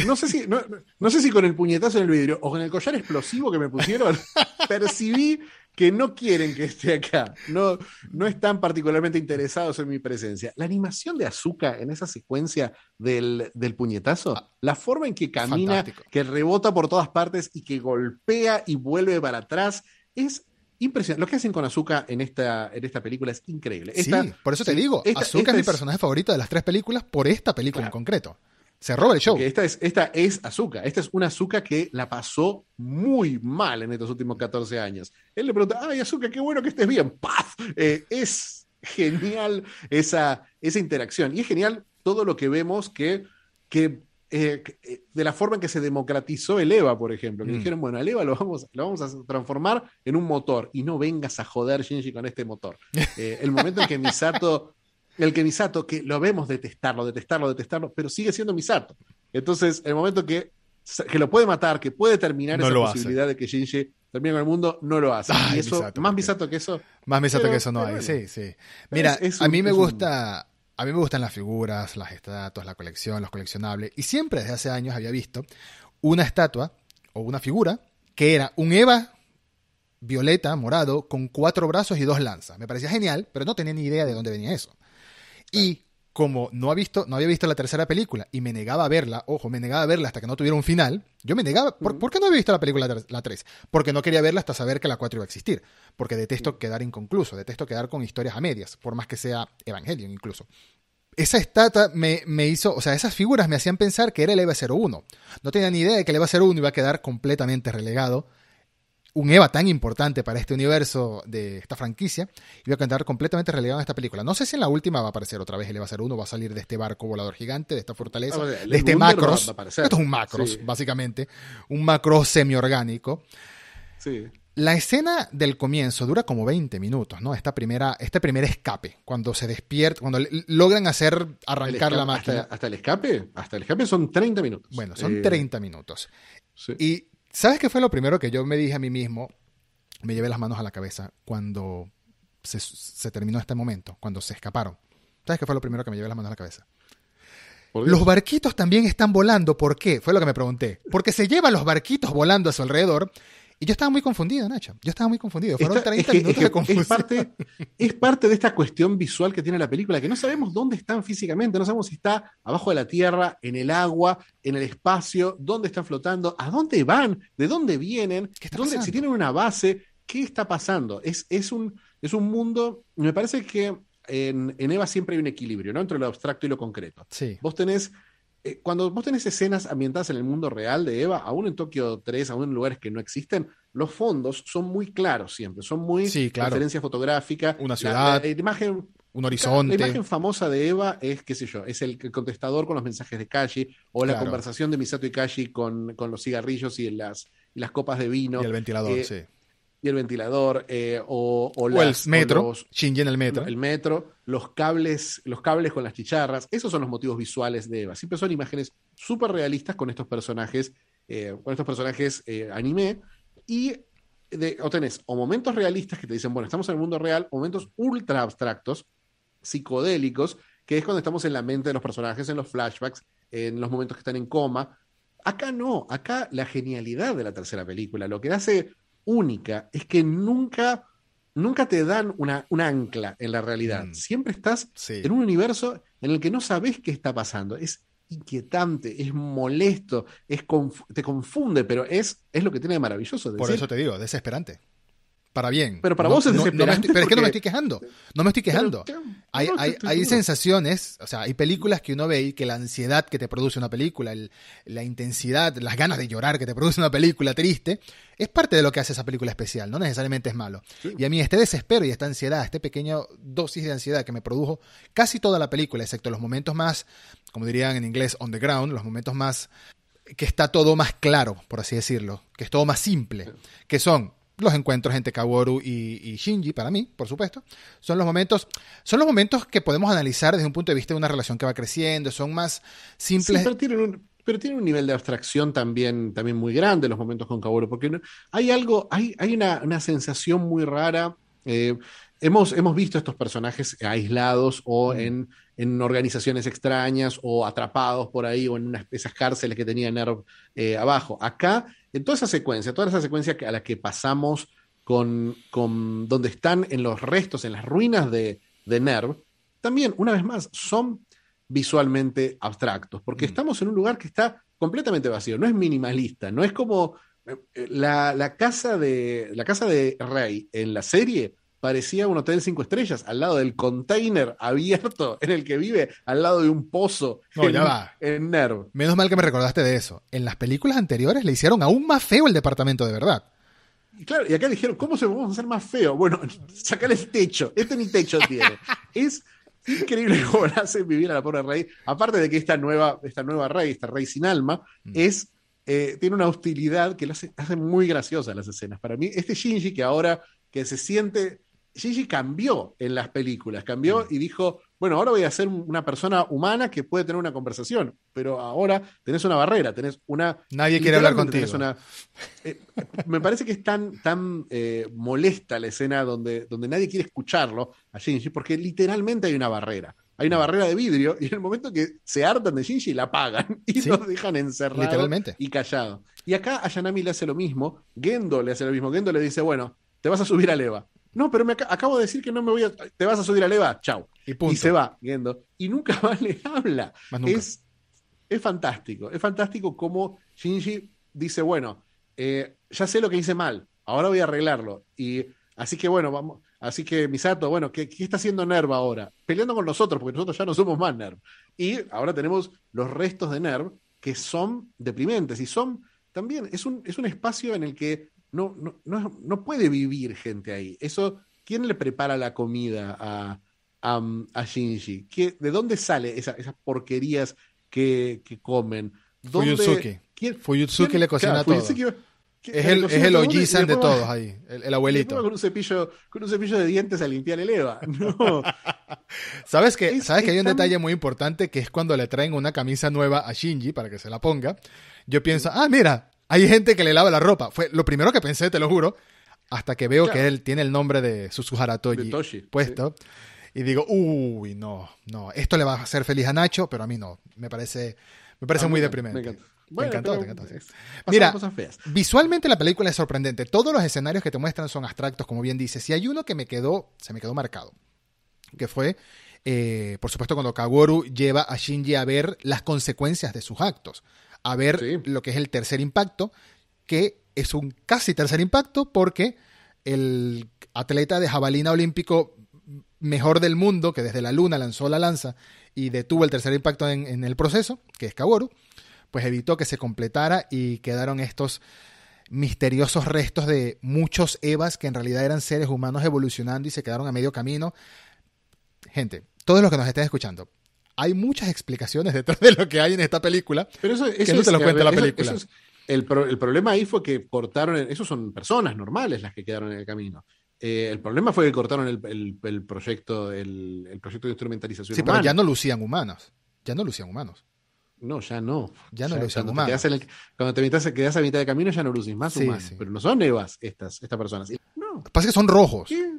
No sé, si, no, no sé si con el puñetazo en el vidrio o con el collar explosivo que me pusieron, percibí que no quieren que esté acá. No, no están particularmente interesados en mi presencia. La animación de Azuka en esa secuencia del, del puñetazo, la forma en que camina, Fantástico. que rebota por todas partes y que golpea y vuelve para atrás, es impresionante. Lo que hacen con Azuka en esta, en esta película es increíble. Esta- sí, por eso te sí, digo, esta- esta es mi es- personaje favorito de las tres películas por esta película en concreto. Se roba el show. Esta es, esta es Azuka. Esta es una Azuka que la pasó muy mal en estos últimos 14 años. Él le pregunta, ay, Azuka, qué bueno que estés bien. ¡Paf! Eh, es genial esa, esa interacción. Y es genial todo lo que vemos que, que, eh, eh, de la forma en que se democratizó el EVA, por ejemplo. Que Mm. dijeron, bueno, el EVA lo vamos, lo vamos a transformar en un motor. Y no vengas a joder, Shinji, con este motor. Eh, el momento en que Misato el que Misato, que lo vemos detestarlo, detestarlo, detestarlo, pero sigue siendo Misato. Entonces, el momento que, que lo puede matar, que puede terminar No esa hace. posibilidad de que Shinji termine con el mundo, no lo hace. Ay, y eso, Misato, más. Misato que eso, Más Misato Pero- que eso no hay, bueno. sí, sí. Mira, Es- es a mí me un- gusta, a mí me gustan las figuras, las estatuas, la colección, los coleccionables. Y siempre desde hace años había visto una estatua o una figura que era un Eva violeta, morado, con cuatro brazos y dos lanzas. Me parecía genial, pero no tenía ni idea de dónde venía eso. Y como no, ha visto, no había visto la tercera película y me negaba a verla, ojo, me negaba a verla hasta que no tuviera un final, yo me negaba. ¿Por, ¿por qué no había visto la película la 3? Porque no quería verla hasta saber que la 4 iba a existir. Porque detesto quedar inconcluso, detesto quedar con historias a medias, por más que sea Evangelion incluso. Esa estatua me, me hizo, o sea, esas figuras me hacían pensar que era el EVA 01. No tenía ni idea de que el EVA 01 iba a quedar completamente relegado un Eva tan importante para este universo de esta franquicia iba a quedar completamente relegado en esta película. No sé si en la última va a aparecer otra vez el Eva 01, va a salir de este barco volador gigante, de esta fortaleza, Ah, de este va- macros. va. Esto es un macros, Sí. básicamente. Un macros semiorgánico. sí. La escena del comienzo dura como 20 minutos, ¿no? Esta primera, este primer escape, cuando se despierta, cuando logran hacer arrancar la máquina. Hasta, hasta el escape, hasta el escape son 30 minutos. Bueno, son Eh, 30 minutos. sí. Y ¿sabes qué fue lo primero que yo me dije a mí mismo? Me llevé las manos a la cabeza cuando se, se terminó este momento, cuando se escaparon. ¿Sabes qué fue lo primero que me llevé las manos a la cabeza? Los barquitos también están volando. ¿Por qué? Fue lo que me pregunté. Porque se llevan los barquitos volando a su alrededor. Y yo estaba muy confundido, Nacho. Yo estaba muy confundido. Fueron Esta- 30 es que- minutos es que de confusión. Es parte, es parte de esta cuestión visual que tiene la película, que no sabemos dónde están físicamente, no sabemos si está abajo de la tierra, en el agua, en el espacio, dónde están flotando, a dónde van, de dónde vienen, si tienen una base, qué está pasando. Es, es, un, es un mundo, me parece que en, en Eva siempre hay un equilibrio, ¿no? Entre lo abstracto y lo concreto. Sí. Vos tenés, eh, cuando vos tenés escenas ambientadas en el mundo real de Eva, aún en Tokio 3, aún en lugares que no existen, los fondos son muy claros siempre, son muy Sí, claro. referencia fotográfica. Una La- ciudad, la imagen, Un la horizonte. imagen famosa de Eva es, qué sé yo, es el, el contestador con los mensajes de Kashi o la Claro. conversación de Misato y Kashi con, con los cigarrillos y las, y las copas de vino Y el ventilador, eh, sí. Y el ventilador eh, o, o O el metro. o los- en el metro. el metro, los cables, los cables con las chicharras, esos son los motivos visuales de Eva. Siempre son imágenes súper realistas con estos personajes, eh, con estos personajes eh, anime, y de, o tenés o momentos realistas que te dicen, bueno, estamos en el mundo real, o momentos ultra abstractos, psicodélicos, que es cuando estamos en la mente de los personajes, en los flashbacks, en los momentos que están en coma. Acá no, acá la genialidad de la tercera película, lo que hace única, es que nunca, nunca te dan una, un ancla en la realidad. Mm. Siempre estás Sí. en un universo en el que no sabes qué está pasando. Es inquietante, es molesto, es conf- te confunde, pero es, es lo que tiene de maravilloso. Es Por decir, eso te digo, desesperante. Para bien. Pero para vos es no, desesperante. pero es que no me estoy quejando. No me estoy quejando. Pero, hay no, sensaciones, o sea, hay películas que uno ve y que la ansiedad que te produce una película, el- la intensidad, las ganas de llorar que te produce una película triste, es parte de lo que hace esa película especial, no necesariamente es malo. Sí. Y a mí este desespero y esta ansiedad, este pequeño dosis de ansiedad que me produjo casi toda la película, excepto los momentos más, como dirían en inglés, on the ground, los momentos más que está todo más claro, por así decirlo, que es todo más simple, que son los encuentros entre Kaworu y, y Shinji, para mí, por supuesto, son los momentos, son los momentos que podemos analizar desde un punto de vista de una relación que va creciendo, son más Sí, simples. pero tienen un, pero tienen un nivel de abstracción también, también muy grande los momentos con Kaworu, porque hay algo, hay, hay una, una sensación muy rara. eh, hemos, hemos visto estos personajes aislados o Mm. en, en organizaciones extrañas o atrapados por ahí o en unas, esas cárceles que tenía Nerv eh, abajo. Acá, en toda esa secuencia, toda esa secuencia a la que pasamos con, con donde están en los restos, en las ruinas de, de Nerv, también, una vez más, son visualmente abstractos, porque Mm. estamos en un lugar que está completamente vacío, no es minimalista, no es como eh, eh, la, la casa de la casa de Rey en la serie parecía un hotel cinco estrellas al lado del container abierto en el que vive, al lado de un pozo No, en, ya va. en Nerv. Menos mal que me recordaste de eso. En las películas anteriores le hicieron aún más feo el departamento de verdad. Y claro, y acá dijeron, ¿cómo se lo podemos hacer más feo? Bueno, sacar el techo. Este ni techo tiene. Es increíble cómo le hacen vivir a la pobre rey. Aparte de que esta nueva, esta nueva rey, esta rey sin alma, Mm. es, eh, tiene una hostilidad que lo hace, hace muy graciosas las escenas. Para mí, este Shinji que ahora que se siente. Shinji cambió en las películas, cambió y dijo, bueno, ahora voy a ser una persona humana que puede tener una conversación, pero ahora tenés una barrera, tenés una Nadie quiere hablar contigo. una- eh, me parece que es tan, tan eh, molesta la escena donde, donde nadie quiere escucharlo a Shinji, porque literalmente hay una barrera. Hay Mm. una barrera de vidrio y en el momento que se hartan de Shinji la apagan y Sí. lo dejan encerrado Literalmente. y callado. Y acá a Yanami le hace lo mismo, Gendo le hace lo mismo. Gendo le dice, bueno, te vas a subir a Leva. No, pero me aca- acabo de decir que no me voy a... Te vas a subir a Leva, chau. Y punto. Y se va, Gendo. Y nunca más le habla. Más nunca. Es, es fantástico. Es fantástico cómo Shinji dice, bueno, eh, ya sé lo que hice mal, ahora voy a arreglarlo. Y así que bueno, vamos. Así que Misato, bueno, ¿qué, qué está haciendo Nerv ahora? Peleando con nosotros, porque nosotros ya no somos más Nerv. Y ahora tenemos los restos de Nerv que son deprimentes y son también, es un, es un espacio en el que no, no, no, no puede vivir gente ahí. Eso, ¿quién le prepara la comida a, a, a Shinji? ¿Qué, ¿De dónde sale esa- esas porquerías que, que comen? ¿Dónde- Fuyutsuki. quién- Quién- le cocina todo. Fuyutsuki- que- Es el, es el todo y Ojisan de todos ahí, el, abuelito. con un cepillo, con un cepillo de dientes a limpiar el Eva. No. ¿Sabes que, Es- ¿sabes que hay es un tan- detalle muy importante que es cuando le traen una camisa nueva a Shinji para que se la ponga? Yo pienso, ah, mira, hay gente que le lava la ropa. Fue lo primero que pensé, te lo juro, hasta que veo Claro. que él tiene el nombre de Susuhara Toji De Toshi, puesto. Y digo, uy, no, no, esto le va a hacer feliz a Nacho, pero a mí no. Me parece, me parece Ah, muy me deprimente. me encanta. Encantó, me encantó, sí. Mira, cosas feas. Visualmente la película es sorprendente. Todos los escenarios que te muestran son abstractos, como bien dices. Y hay uno que me quedó, se me quedó marcado, que fue, eh, por supuesto, cuando Kaworu lleva a Shinji a ver las consecuencias de sus actos, a ver Sí. lo que es el tercer impacto, que es un casi tercer impacto porque el atleta de jabalina olímpico mejor del mundo, que desde la luna lanzó la lanza y detuvo el tercer impacto en, en el proceso, que es Kaworu, pues evitó que se completara y quedaron estos misteriosos restos de muchos Evas que en realidad eran seres humanos evolucionando y se quedaron a medio camino. Gente, todos los que nos estén escuchando, hay muchas explicaciones detrás de lo que hay en esta película. Pero eso, eso no te lo cuenta la película. eso es- el, pro- el problema ahí fue que cortaron, esos son personas normales las que quedaron en el camino. Eh, el problema fue que cortaron el, el- el proyecto, el, el proyecto de instrumentalización. Sí, pero ya no lucían humanos. Ya no lucían humanos. No, ya no. Ya no lucían cuando humanos. el- cuando te metas- quedás a mitad de camino ya no lucís más Sí, humanos. sí. Pero no son Evas estas, estas personas. No, Lo que pasa es que son rojos. ¿qué?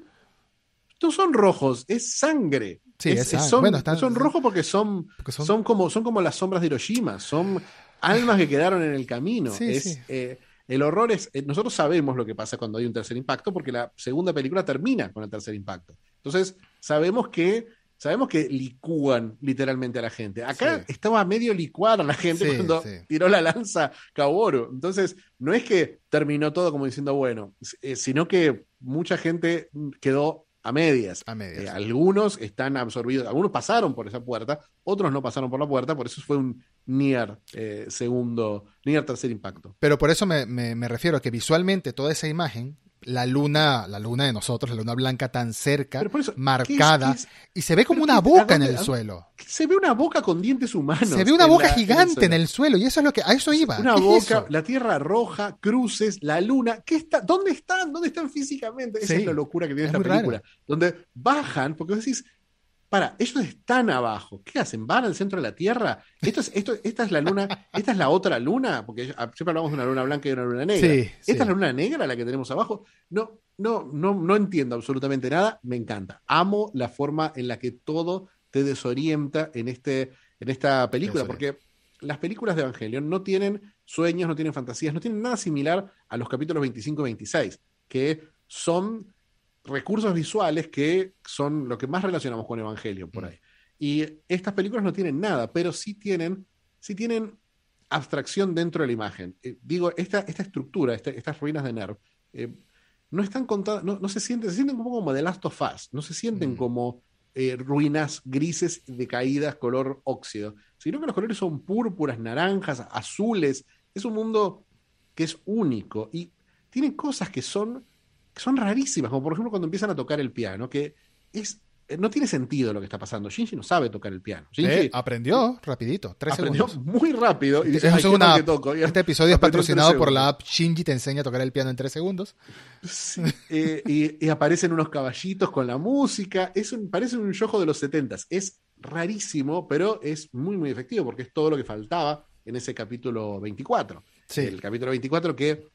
No son rojos, es sangre. Sí, es sangre. Son, Bueno, están- son rojos porque son, Porque son- son, como, son como las sombras de Hiroshima, son almas que quedaron en el camino. Sí, es, sí. eh, el horror es. eh, nosotros sabemos lo que pasa cuando hay un tercer impacto, porque la segunda película termina con el tercer impacto. Entonces, sabemos que. Sabemos que licúan literalmente a la gente. Acá Sí. estaba medio licuada la gente Sí, cuando sí. tiró la lanza Kaworu. Entonces, no es que terminó todo como diciendo, bueno, eh, sino que mucha gente quedó a medias. A medias. Eh, algunos están absorbidos, algunos pasaron por esa puerta, otros no pasaron por la puerta, por eso fue un Nier eh, segundo, Nier tercer impacto. Pero por eso me, me, me refiero a que visualmente toda esa imagen la luna, la luna de nosotros, la luna blanca tan cerca, eso, marcada, ¿qué es- qué y se ve como una boca en el suelo. Se ve una boca con dientes humanos. Se ve una boca la- gigante en el suelo, y eso es lo que, a eso iba. Una ¿Qué es boca, la tierra roja, cruces, la luna. ¿Qué está? ¿Dónde están? ¿Dónde están físicamente? Esa Sí. es la locura que tiene Es esta película. Donde bajan, porque vos decís, para, ellos están abajo. ¿Qué hacen? ¿Van al centro de la Tierra? Esto es, esto, esta es la luna, esta es la otra luna, porque ellos- siempre hablamos de una luna blanca y una luna negra. Sí, esta sí. es la luna negra la que tenemos abajo. No, no, no, no entiendo absolutamente nada. Me encanta. Amo la forma en la que todo te desorienta en, este, en esta película, porque las películas de Evangelion no tienen sueños, no tienen fantasías, no tienen nada similar a los capítulos 25 y 26, que son recursos visuales que son lo que más relacionamos con Evangelion por Mm. ahí. Y estas películas no tienen nada, pero sí tienen, sí tienen abstracción dentro de la imagen. Eh, digo, esta, esta estructura, esta- estas ruinas de Nerv, eh, no están contadas, no, no se sienten, se sienten un poco como The Last of Us, no se sienten Mm. como eh, ruinas grises decaídas color óxido, sino que los colores son púrpuras, naranjas, azules. Es un mundo que es único y tiene cosas que son, que son rarísimas, como por ejemplo cuando empiezan a tocar el piano, que es, eh, no tiene sentido lo que está pasando. Shinji no sabe tocar el piano. Shinji Eh, aprendió rapidito, tres aprendió segundos. muy rápido y dice, Eso "Ay, es qué una mal app. que toco". Y Este episodio es patrocinado por la app Shinji te enseña a tocar el piano en tres segundos. Sí, eh, y, y aparecen unos caballitos con la música. Es un, parece un yojo de los setentas. Es rarísimo, pero es muy, muy efectivo porque es todo lo que faltaba en ese capítulo 24. Sí. El capítulo 24 que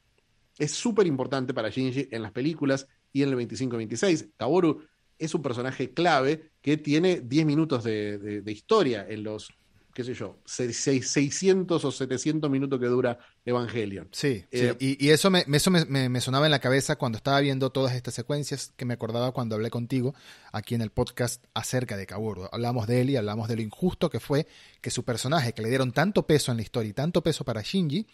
es súper importante para Shinji en las películas y en el 25-26. Kaworu es un personaje clave que tiene 10 minutos de, de- de historia en los, qué sé yo, se- se- 600 o 700 minutos que dura Evangelion. Sí, Eh, sí. Y, y eso, me, eso me, me- me sonaba en la cabeza cuando estaba viendo todas estas secuencias que me acordaba cuando hablé contigo aquí en el podcast acerca de Kaworu. Hablamos de él y hablamos de lo injusto que fue que su personaje, que le dieron tanto peso en la historia y tanto peso para Shinji,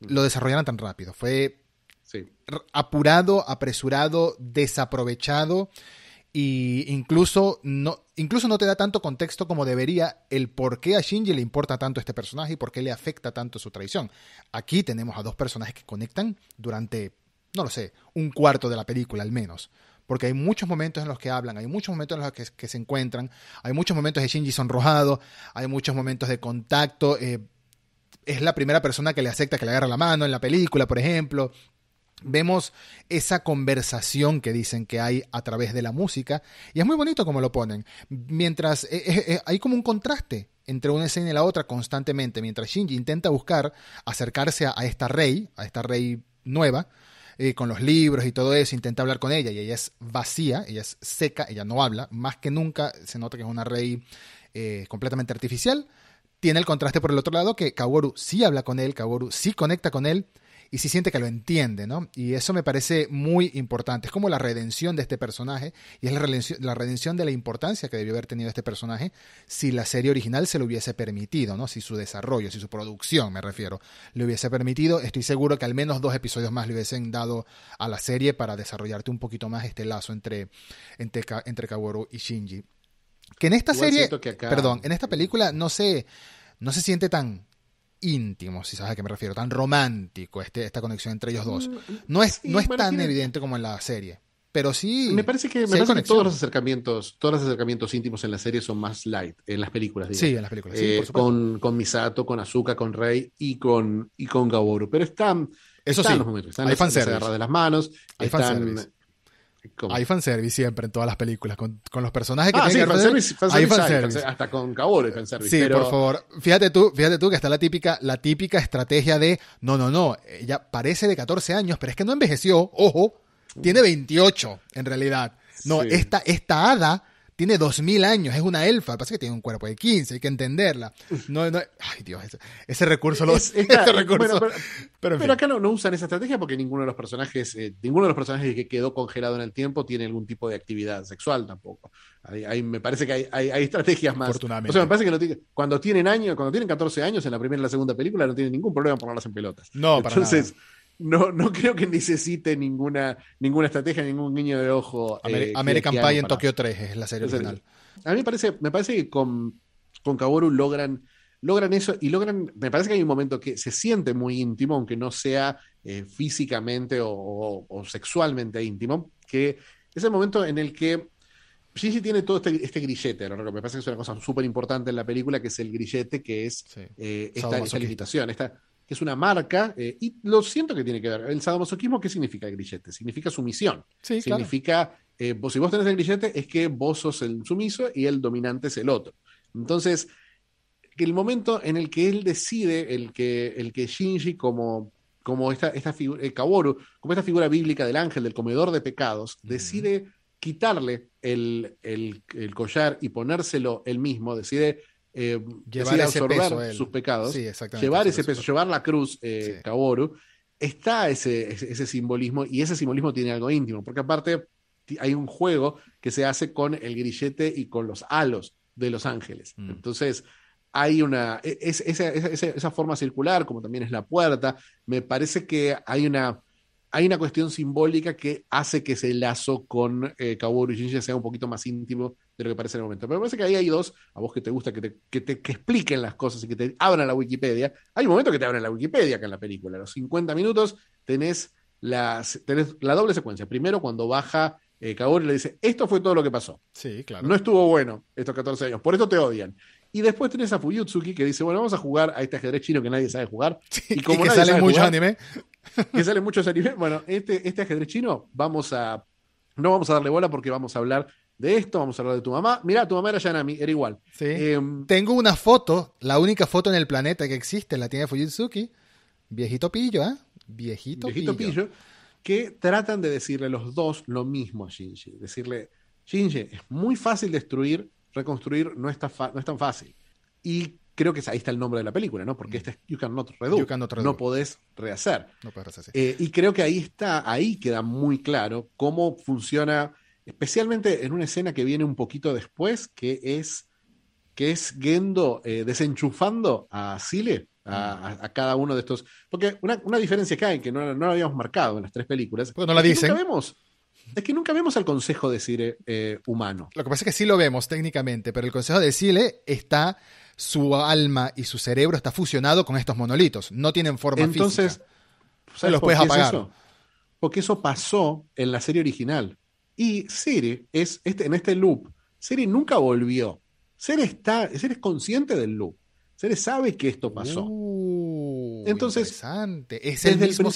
lo desarrollaran tan rápido. Fue Sí. apurado, apresurado, desaprovechado y incluso no, incluso no te da tanto contexto como debería el por qué a Shinji le importa tanto este personaje y por qué le afecta tanto su traición. Aquí tenemos a dos personajes que conectan durante, no lo sé, un cuarto de la película al menos. Porque hay muchos momentos en los que hablan, hay muchos momentos en los que, que se encuentran, hay muchos momentos de Shinji sonrojado, hay muchos momentos de contacto. eh, es la primera persona que le acepta que le agarra la mano en la película, por ejemplo. Vemos esa conversación que dicen que hay a través de la música y es muy bonito como lo ponen. Mientras eh, eh, eh, hay como un contraste entre una escena y la otra constantemente, mientras Shinji intenta buscar acercarse a, esta rey, a esta rey nueva, con los libros y todo eso, intenta hablar con ella y ella es vacía, ella es seca, ella no habla, más que nunca se nota que es una rey completamente artificial. Tiene el contraste por el otro lado que Kaworu sí habla con él, Kaworu sí conecta con él y sí siente que lo entiende, ¿no? Y eso me parece muy importante. Es como la redención de este personaje y es la redención, la redención de la importancia que debió haber tenido este personaje si la serie original se lo hubiese permitido, ¿no? Si su desarrollo, si su producción, me refiero, le hubiese permitido. Estoy seguro que al menos dos episodios más le hubiesen dado a la serie para desarrollarte un poquito más este lazo entre, entre, entre Kaworu y Shinji. Que en esta Igual serie, siento que acá- perdón, en esta película no se, no se siente tan íntimo, si sabes a qué me refiero, tan romántico este, esta conexión entre ellos dos. No es, Sí, no es tan evidente como en la serie, pero sí. Me parece que, me parece todos los acercamientos, todos los acercamientos íntimos en la serie son más light, en las películas, digamos. Sí, en las películas. Eh, con, con Misato, con Azuka, con Rey y con, y con Kaworu. Pero están, Eso están sí, los momentos, están hay las- de las manos, Hay están... ¿cómo? Hay fanservice siempre en todas las películas, con, con los personajes que Ah, sí, tienen que fanservice, hay fanservice hay, fanservice. fanservice, hasta con Kaworu hay fanservice. Sí, pero- por favor. Fíjate tú, fíjate tú que está la típica, la típica estrategia de no, no, no, ella parece de 14 años, pero es que no envejeció, ojo, tiene 28 en realidad. No, Sí. esta, esta hada tiene 2000 años, es una elfa, pasa que tiene un cuerpo de 15, hay que entenderla. No, no, ay Dios, ese, ese recurso lo Es- recurso. bueno, pero- pero en Pero fin. acá no, no usan esa estrategia porque ninguno de los personajes, eh, ninguno de los personajes que quedó congelado en el tiempo tiene algún tipo de actividad sexual tampoco. Ahí, ahí me parece que hay, hay- hay estrategias más. Afortunadamente. O sea, me parece que no tiene- cuando tienen años, cuando tienen 14 años en la primera y la segunda película, no tienen ningún problema en ponerlas en pelotas. No, para Entonces, no, no creo que necesite ninguna, ninguna estrategia, ningún guiño de ojo. eh, American Pie en Tokio 3 es la serie original. A mí me parece, me parece que con, con Kaworu logran, logran eso y logran, me parece que hay un momento que se siente muy íntimo, aunque no sea eh, físicamente o, sexualmente íntimo, que es el momento en el que Gigi tiene todo este, este grillete, ¿no? me parece que es una cosa súper importante en la película, que es el grillete, que es eh, esta, esta, limitación, esta, que es una marca, eh, y lo siento que tiene que ver. El sadomasoquismo, ¿qué significa el grillete? Significa sumisión. significa, eh, si vos tenés el grillete, es que vos sos el sumiso y el dominante es el otro. Entonces, el momento en el que él decide, el que, el que Shinji como como esta, esta figura, Kaworu, como esta figura bíblica del ángel, del comedor de pecados, decide quitarle el, collar y ponérselo él mismo, decide, eh, llevar absorber sus pecados, llevar ese peso, llevar la cruz, eh, Kaworu, está ese, ese, simbolismo y ese simbolismo tiene algo íntimo, porque aparte hay un juego que se hace con el grillete y con los halos de los ángeles. Mm. Entonces, hay una, e, esa forma circular, como también es la puerta, me parece que hay una hay una cuestión simbólica que hace que ese lazo con eh, Kaworu y Shinji sea un poquito más íntimo de lo que parece en el momento. Pero me parece que ahí hay dos, a vos que te gusta que te, que te expliquen las cosas y que te abran la Wikipedia. Hay un momento que te abren la Wikipedia acá en la película. A los 50 minutos tenés, las, tenés la doble secuencia. Primero, cuando baja eh, Kaworu y le dice, esto fue todo lo que pasó. Sí, claro. No estuvo bueno estos 14 años, por esto te odian. Y después tenés a Fuyutsuki que dice, bueno, vamos a jugar a este ajedrez chino que nadie sabe jugar. y como que sale mucho anime. Que sale mucho anime. Bueno, este, este ajedrez chino, vamos a. No vamos a darle bola porque vamos a hablar de esto, vamos a hablar de tu mamá. Mira, tu mamá era Yanami, era igual. Em, Tengo una foto, la única foto en el planeta que existe, la tiene Fuyutsuki. Viejito pillo, ¿eh? Viejito, Viejito pillo. Que tratan de decirle los dos lo mismo a Shinji. Decirle, Shinji, es muy fácil destruir reconstruir no, está no es tan fácil. Y creo que ahí está el nombre de la película, ¿no? Porque este es You Cannot Redo. No podés rehacer. No rehacer eh, y creo que ahí está, ahí queda muy claro cómo funciona, especialmente en una escena que viene un poquito después, que es que es Gendo eh, desenchufando a Sile, mm. a, cada uno de estos. Porque una, diferencia que hay, que no, no, lo habíamos marcado en las tres películas. Porque no la dicen. vemos es que nunca vemos al Consejo de Sile eh, humano. Lo que pasa es que sí lo vemos técnicamente, pero el Consejo de Sile está, su alma y su cerebro está fusionado con estos monolitos. No tienen forma Entonces, física. Entonces, los puedes apagar. eso? Porque eso pasó en la serie original. Y Siri es este, en este loop. Siri nunca volvió. Siri está, es consciente del loop. Siri sabe que esto pasó. Uh, Entonces, interesante. Es el mismo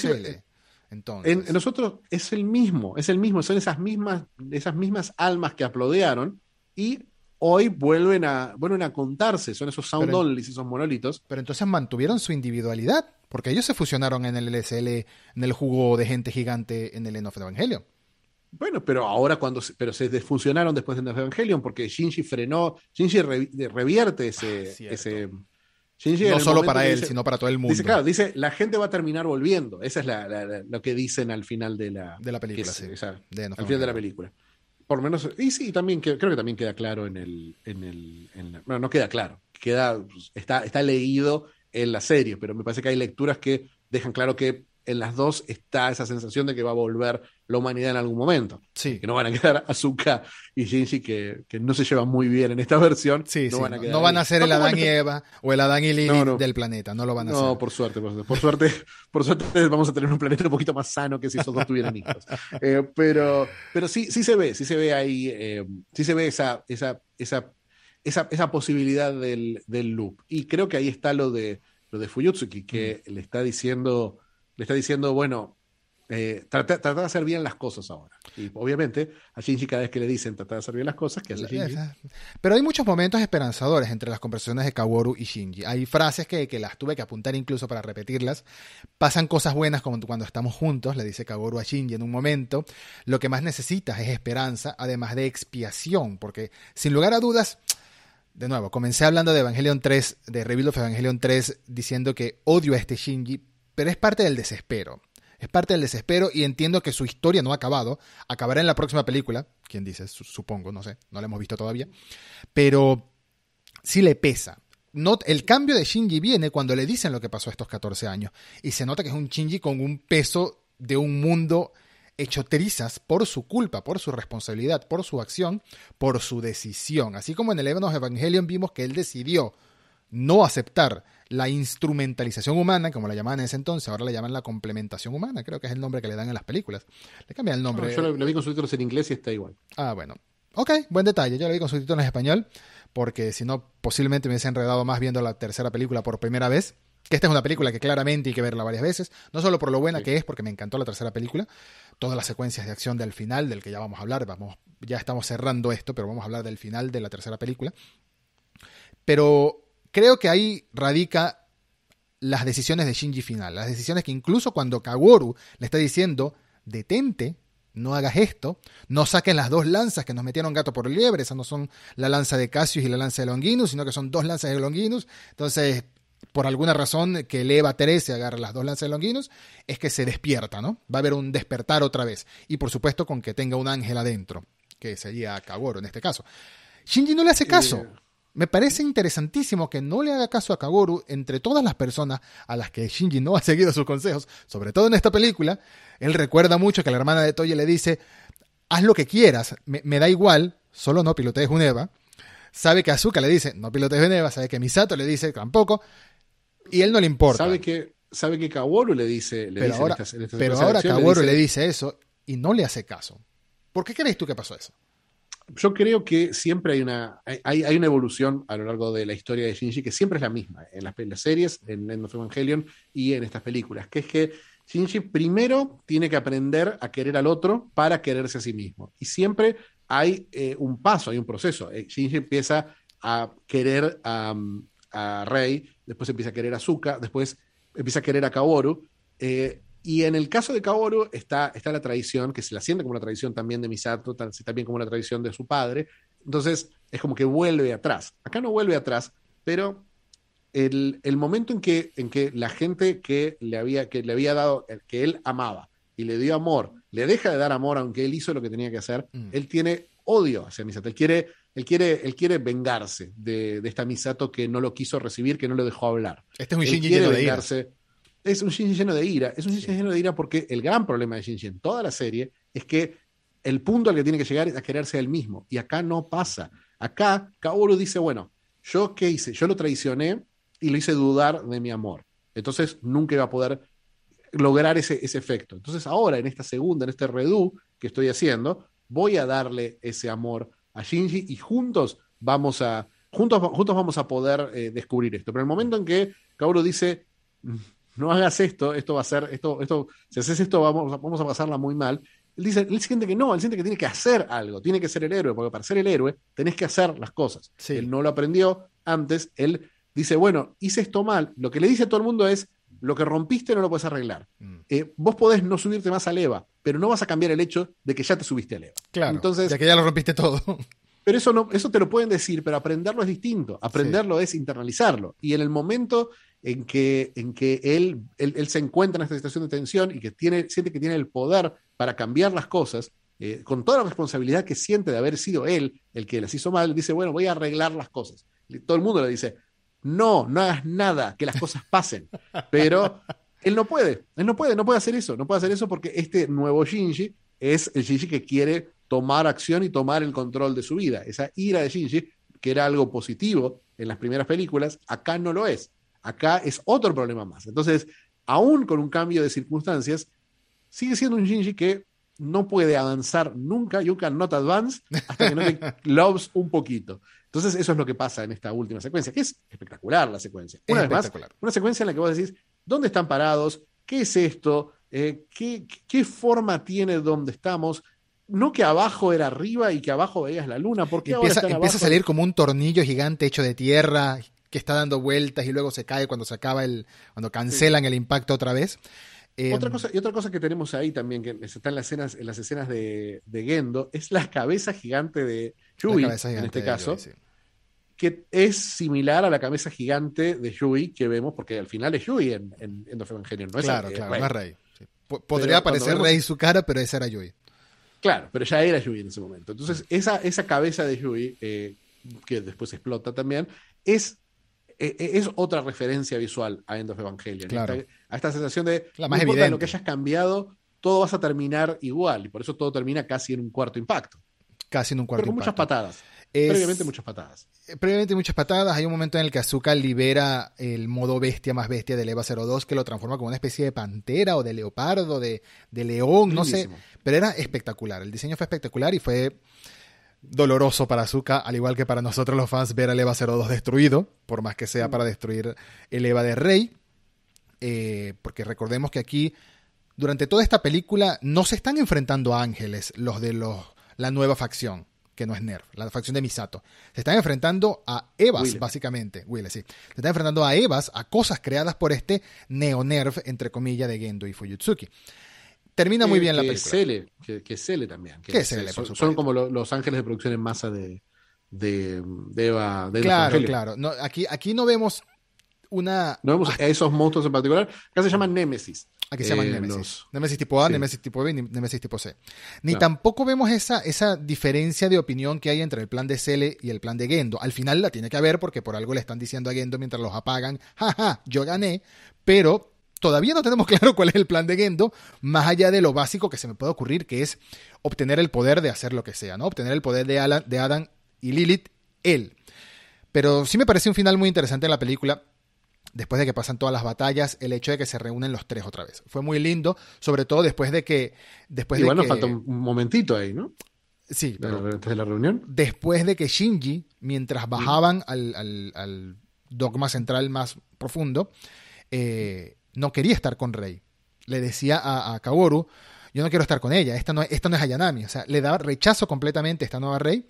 en, nosotros es el mismo, es el mismo, son esas mismas, esas mismas almas que aplaudearon y hoy vuelven a, vuelven a contarse, son esos sound y esos monolitos. Pero entonces mantuvieron su individualidad, porque ellos se fusionaron en el LSL, en el jugo de gente gigante en el End of Evangelion. Bueno, pero ahora cuando pero se desfuncionaron después de Evangelion porque Shinji frenó, Shinji revierte ese, ah, ese no solo para él, sino para todo el mundo. Dice, claro, dice, la gente va a terminar volviendo. Esa es lo que dicen al final de la, de la película. al final de la película. Por lo menos, y sí, también creo que también queda claro en el, en el, bueno, no queda claro, queda, está, está leído en la serie, pero me parece que hay lecturas que dejan claro que en las dos está esa sensación de que va a volver la humanidad en algún momento. Sí. Que no van a quedar Azuka y Shinji, que, que no se llevan muy bien en esta versión. Sí, no, van, a no van a ser el Adán y Eva o el Adán y Lili del planeta, no lo van a hacer. No, por suerte, por suerte, por suerte, vamos a tener un planeta un poquito más sano que si esos dos tuvieran hijos. Eh, pero, pero sí, sí se ve, sí se ve ahí, eh, sí se ve esa, esa, esa, esa, esa posibilidad del, del, loop. Y creo que ahí está lo de, lo de Fuyutsuki, que mm. le está diciendo le está diciendo, bueno, eh, trata, de hacer bien las cosas ahora. Y obviamente a Shinji cada vez que le dicen trata de hacer bien las cosas, que hace Shinji? Pero hay muchos momentos esperanzadores entre las conversaciones de Kaworu y Shinji. Hay frases que, que, las tuve que apuntar incluso para repetirlas. Pasan cosas buenas como cuando estamos juntos, le dice Kaworu a Shinji en un momento. Lo que más necesitas es esperanza, además de expiación, porque sin lugar a dudas... De nuevo, comencé hablando de Evangelion 3, de Rebuild of Evangelion 3, diciendo que odio a este Shinji pero es parte del desespero. Es parte del desespero y entiendo que su historia no ha acabado. Acabará en la próxima película. ¿Quién dice? Supongo, no sé. No la hemos visto todavía. Pero sí le pesa. el cambio de Shinji viene cuando le dicen lo que pasó estos 14 años. Y se nota que es un Shinji con un peso de un mundo hecho trizas por su culpa, por su responsabilidad, por su acción, por su decisión. Así como en el Evangelion vimos que él decidió no aceptar la instrumentalización humana, como la llamaban en ese entonces, ahora la llaman la complementación humana, creo que es el nombre que le dan en las películas. Le cambian el nombre. yo lo, vi con subtítulos en inglés y está igual. Ah, bueno. Ok, buen detalle. Yo lo vi con subtítulos en español, porque si no, posiblemente me hubiese enredado más viendo la tercera película por primera vez. Que esta es una película que claramente hay que verla varias veces, no solo por lo buena que es, porque me encantó la tercera película, todas las secuencias de acción del final, del que ya vamos a hablar, vamos, ya estamos cerrando esto, pero vamos a hablar del final de la tercera película. Pero creo que ahí radica las decisiones de Shinji final, las decisiones que incluso cuando Kaworu le está diciendo, detente, no hagas esto, no saquen las dos lanzas que nos metieron gato por liebre, esas no son la lanza de Cassius y la lanza de Longinus, sino que son dos lanzas de Longinus, entonces por alguna razón que el Eva 13 agarra las dos lanzas de Longinus, es que se despierta, ¿no? Va a haber un despertar otra vez. Y por supuesto con que tenga un ángel adentro, que sería Kaworu en este caso. Shinji no le hace caso. Me parece interesantísimo que no le haga caso a Kagoru entre todas las personas a las que Shinji no ha seguido sus consejos, sobre todo en esta película. Él recuerda mucho que la hermana de Toye le dice, haz lo que quieras, me, da igual, solo no pilotees un Eva. Sabe que Azuka le dice, no pilotees un Eva, sabe que Misato le dice, tampoco, y él no le importa. Sabe que, sabe que Kaworu le dice, pero ahora, pero ahora Kaworu le dice eso y no le hace caso. ¿Por qué crees tú que pasó eso? Yo creo que siempre hay una, hay, hay, una evolución a lo largo de la historia de Shinji que siempre es la misma en las, series, en End of Evangelion y en estas películas, que es que Shinji primero tiene que aprender a querer al otro para quererse a sí mismo. Y siempre hay eh, un paso, hay un proceso. Eh, Shinji empieza a querer a, a, Rei, después empieza a querer a Zuka, después empieza a querer a Kaoru. Eh, y en el caso de Kaoru está, está la tradición, que se la siente como una tradición también de Misato, también como una tradición de su padre. Entonces es como que vuelve atrás. Acá no vuelve atrás, pero el, momento en que, en que la gente que le, había, que le había dado, que él amaba y le dio amor, le deja de dar amor aunque él hizo lo que tenía que hacer, mm. él tiene odio hacia Misato. Él quiere, él quiere, él quiere vengarse de, esta Misato que no lo quiso recibir, que no lo dejó hablar. Este es un Shinji lleno de es un Shinji lleno de ira. Es un Shinji lleno de ira porque el gran problema de Shinji en toda la serie es que el punto al que tiene que llegar es a quererse él mismo. Y acá no pasa. Acá Kaoru dice, bueno, ¿yo qué hice? Yo lo traicioné y lo hice dudar de mi amor. Entonces nunca iba a poder lograr ese, ese efecto. Entonces ahora, en esta segunda, en este redo que estoy haciendo, voy a darle ese amor a Shinji y juntos vamos a, juntos, juntos vamos a poder eh, descubrir esto. Pero el momento en que Kaoru dice, no hagas esto, esto va a ser, esto, esto, si haces esto vamos, vamos a pasarla muy mal. Él dice, él siente que no, él siente que tiene que hacer algo, tiene que ser el héroe, porque para ser el héroe tenés que hacer las cosas. Él no lo aprendió antes, él dice, bueno, hice esto mal. Lo que le dice a todo el mundo es, lo que rompiste no lo puedes arreglar. Mm. Eh, vos podés no subirte más al EVA, pero no vas a cambiar el hecho de que ya te subiste al EVA. Claro, Entonces, ya que ya lo rompiste todo. Pero eso, no, eso te lo pueden decir, pero aprenderlo es distinto. Aprenderlo es internalizarlo. Y en el momento en que, en que él, él, se encuentra en esta situación de tensión y que tiene, siente que tiene el poder para cambiar las cosas, eh, con toda la responsabilidad que siente de haber sido él el que las hizo mal, dice, bueno, voy a arreglar las cosas. Todo el mundo le dice, no, no hagas nada, que las cosas pasen. Pero él no puede, él no puede, no puede hacer eso, no puede hacer eso porque este nuevo Shinji es el Shinji que quiere tomar acción y tomar el control de su vida. Esa ira de Shinji, que era algo positivo en las primeras películas, acá no lo es. Acá es otro problema más. Entonces, aún con un cambio de circunstancias, sigue siendo un Shinji que no puede avanzar nunca, you not advance, hasta que no te loves un poquito. Entonces, eso es lo que pasa en esta última secuencia, que es espectacular la secuencia. Una vez más, una secuencia en la que vos decís, ¿dónde están parados? ¿Qué es esto? Eh, ¿qué, ¿Qué forma tiene donde estamos? no que abajo era arriba y que abajo veías la luna, porque empieza, empieza a salir como un tornillo gigante hecho de tierra que está dando vueltas y luego se cae cuando se acaba el, cuando cancelan el impacto otra vez. otra em, cosa, y otra cosa que tenemos ahí también, que está en las escenas, en las escenas de, de Gendo, es la cabeza gigante de Yui, en este caso, que es similar a la cabeza gigante de Yui que vemos, porque al final es Yui en, en End of Evangelion, no es Claro, claro, no es Rey. Podría parecer Rey su cara, pero esa era Yui. Claro, pero ya era Yui en ese momento. Entonces, esa, esa cabeza de Yui, eh, que después explota también, es e, e, es otra referencia visual a End of Evangelion. Claro. Esta- a esta sensación de La no más importa evidente. lo que hayas cambiado, todo vas a terminar igual. Y por eso todo termina casi en un cuarto impacto. Casi en un Pero cuarto con muchas impacto. patadas. Es- Previamente muchas patadas. eh, previamente muchas patadas. Hay un momento en el que Azuka libera el modo bestia más bestia del EVA 02 que lo transforma como una especie de pantera o de leopardo, de, de león, no sé. Pero era espectacular. El diseño fue espectacular y fue doloroso para Azuka, al igual que para nosotros los fans, ver al EVA 02 destruido, por más que sea para destruir el EVA de Rey. Eh, porque recordemos que aquí, durante toda esta película, no se están enfrentando a ángeles los de los, la nueva facción, que no es Nerf, la facción de Misato. Se están enfrentando a Evas, básicamente. Willem, sí. Se están enfrentando a Evas, a cosas creadas por este neo-Nerf, entre comillas, de Gendo y Fuyutsuki. Termina muy bien la que película. Cele, que, que Cele también. Que es- Cele, por son, son como lo- los ángeles de producción en masa de, de, de Eva. De Claro, claro. No, aquí, aquí no vemos una. No vemos a esos monstruos en particular. Acá se llaman Némesis. Aquí se llaman Eh, Nemesis. los- Nemesis tipo A, sí. Nemesis tipo B y Nemesis tipo C. Ni tampoco vemos esa, esa diferencia de opinión que hay entre el plan de Cele y el plan de Gendo. Al final la tiene que haber porque por algo le están diciendo a Gendo mientras los apagan, jaja, yo gané, pero todavía no tenemos claro cuál es el plan de Gendo, más allá de lo básico que se me puede ocurrir, que es obtener el poder de hacer lo que sea, ¿no? Obtener el poder de, Alan, de Adam y Lilith, él. Pero sí me parece un final muy interesante en la película después de que pasan todas las batallas, el hecho de que se reúnen los tres otra vez. Fue muy lindo, sobre todo después de que... Después Igual de nos que, falta un momentito ahí, ¿no? Sí, pero Antes de la reunión. después de que Shinji, mientras bajaban al, al- al dogma central más profundo, eh, no quería estar con Rey. Le decía a, a Kaworu, yo no quiero estar con ella, esta no, esta no es Ayanami. O sea, le da rechazo completamente a esta nueva Rey.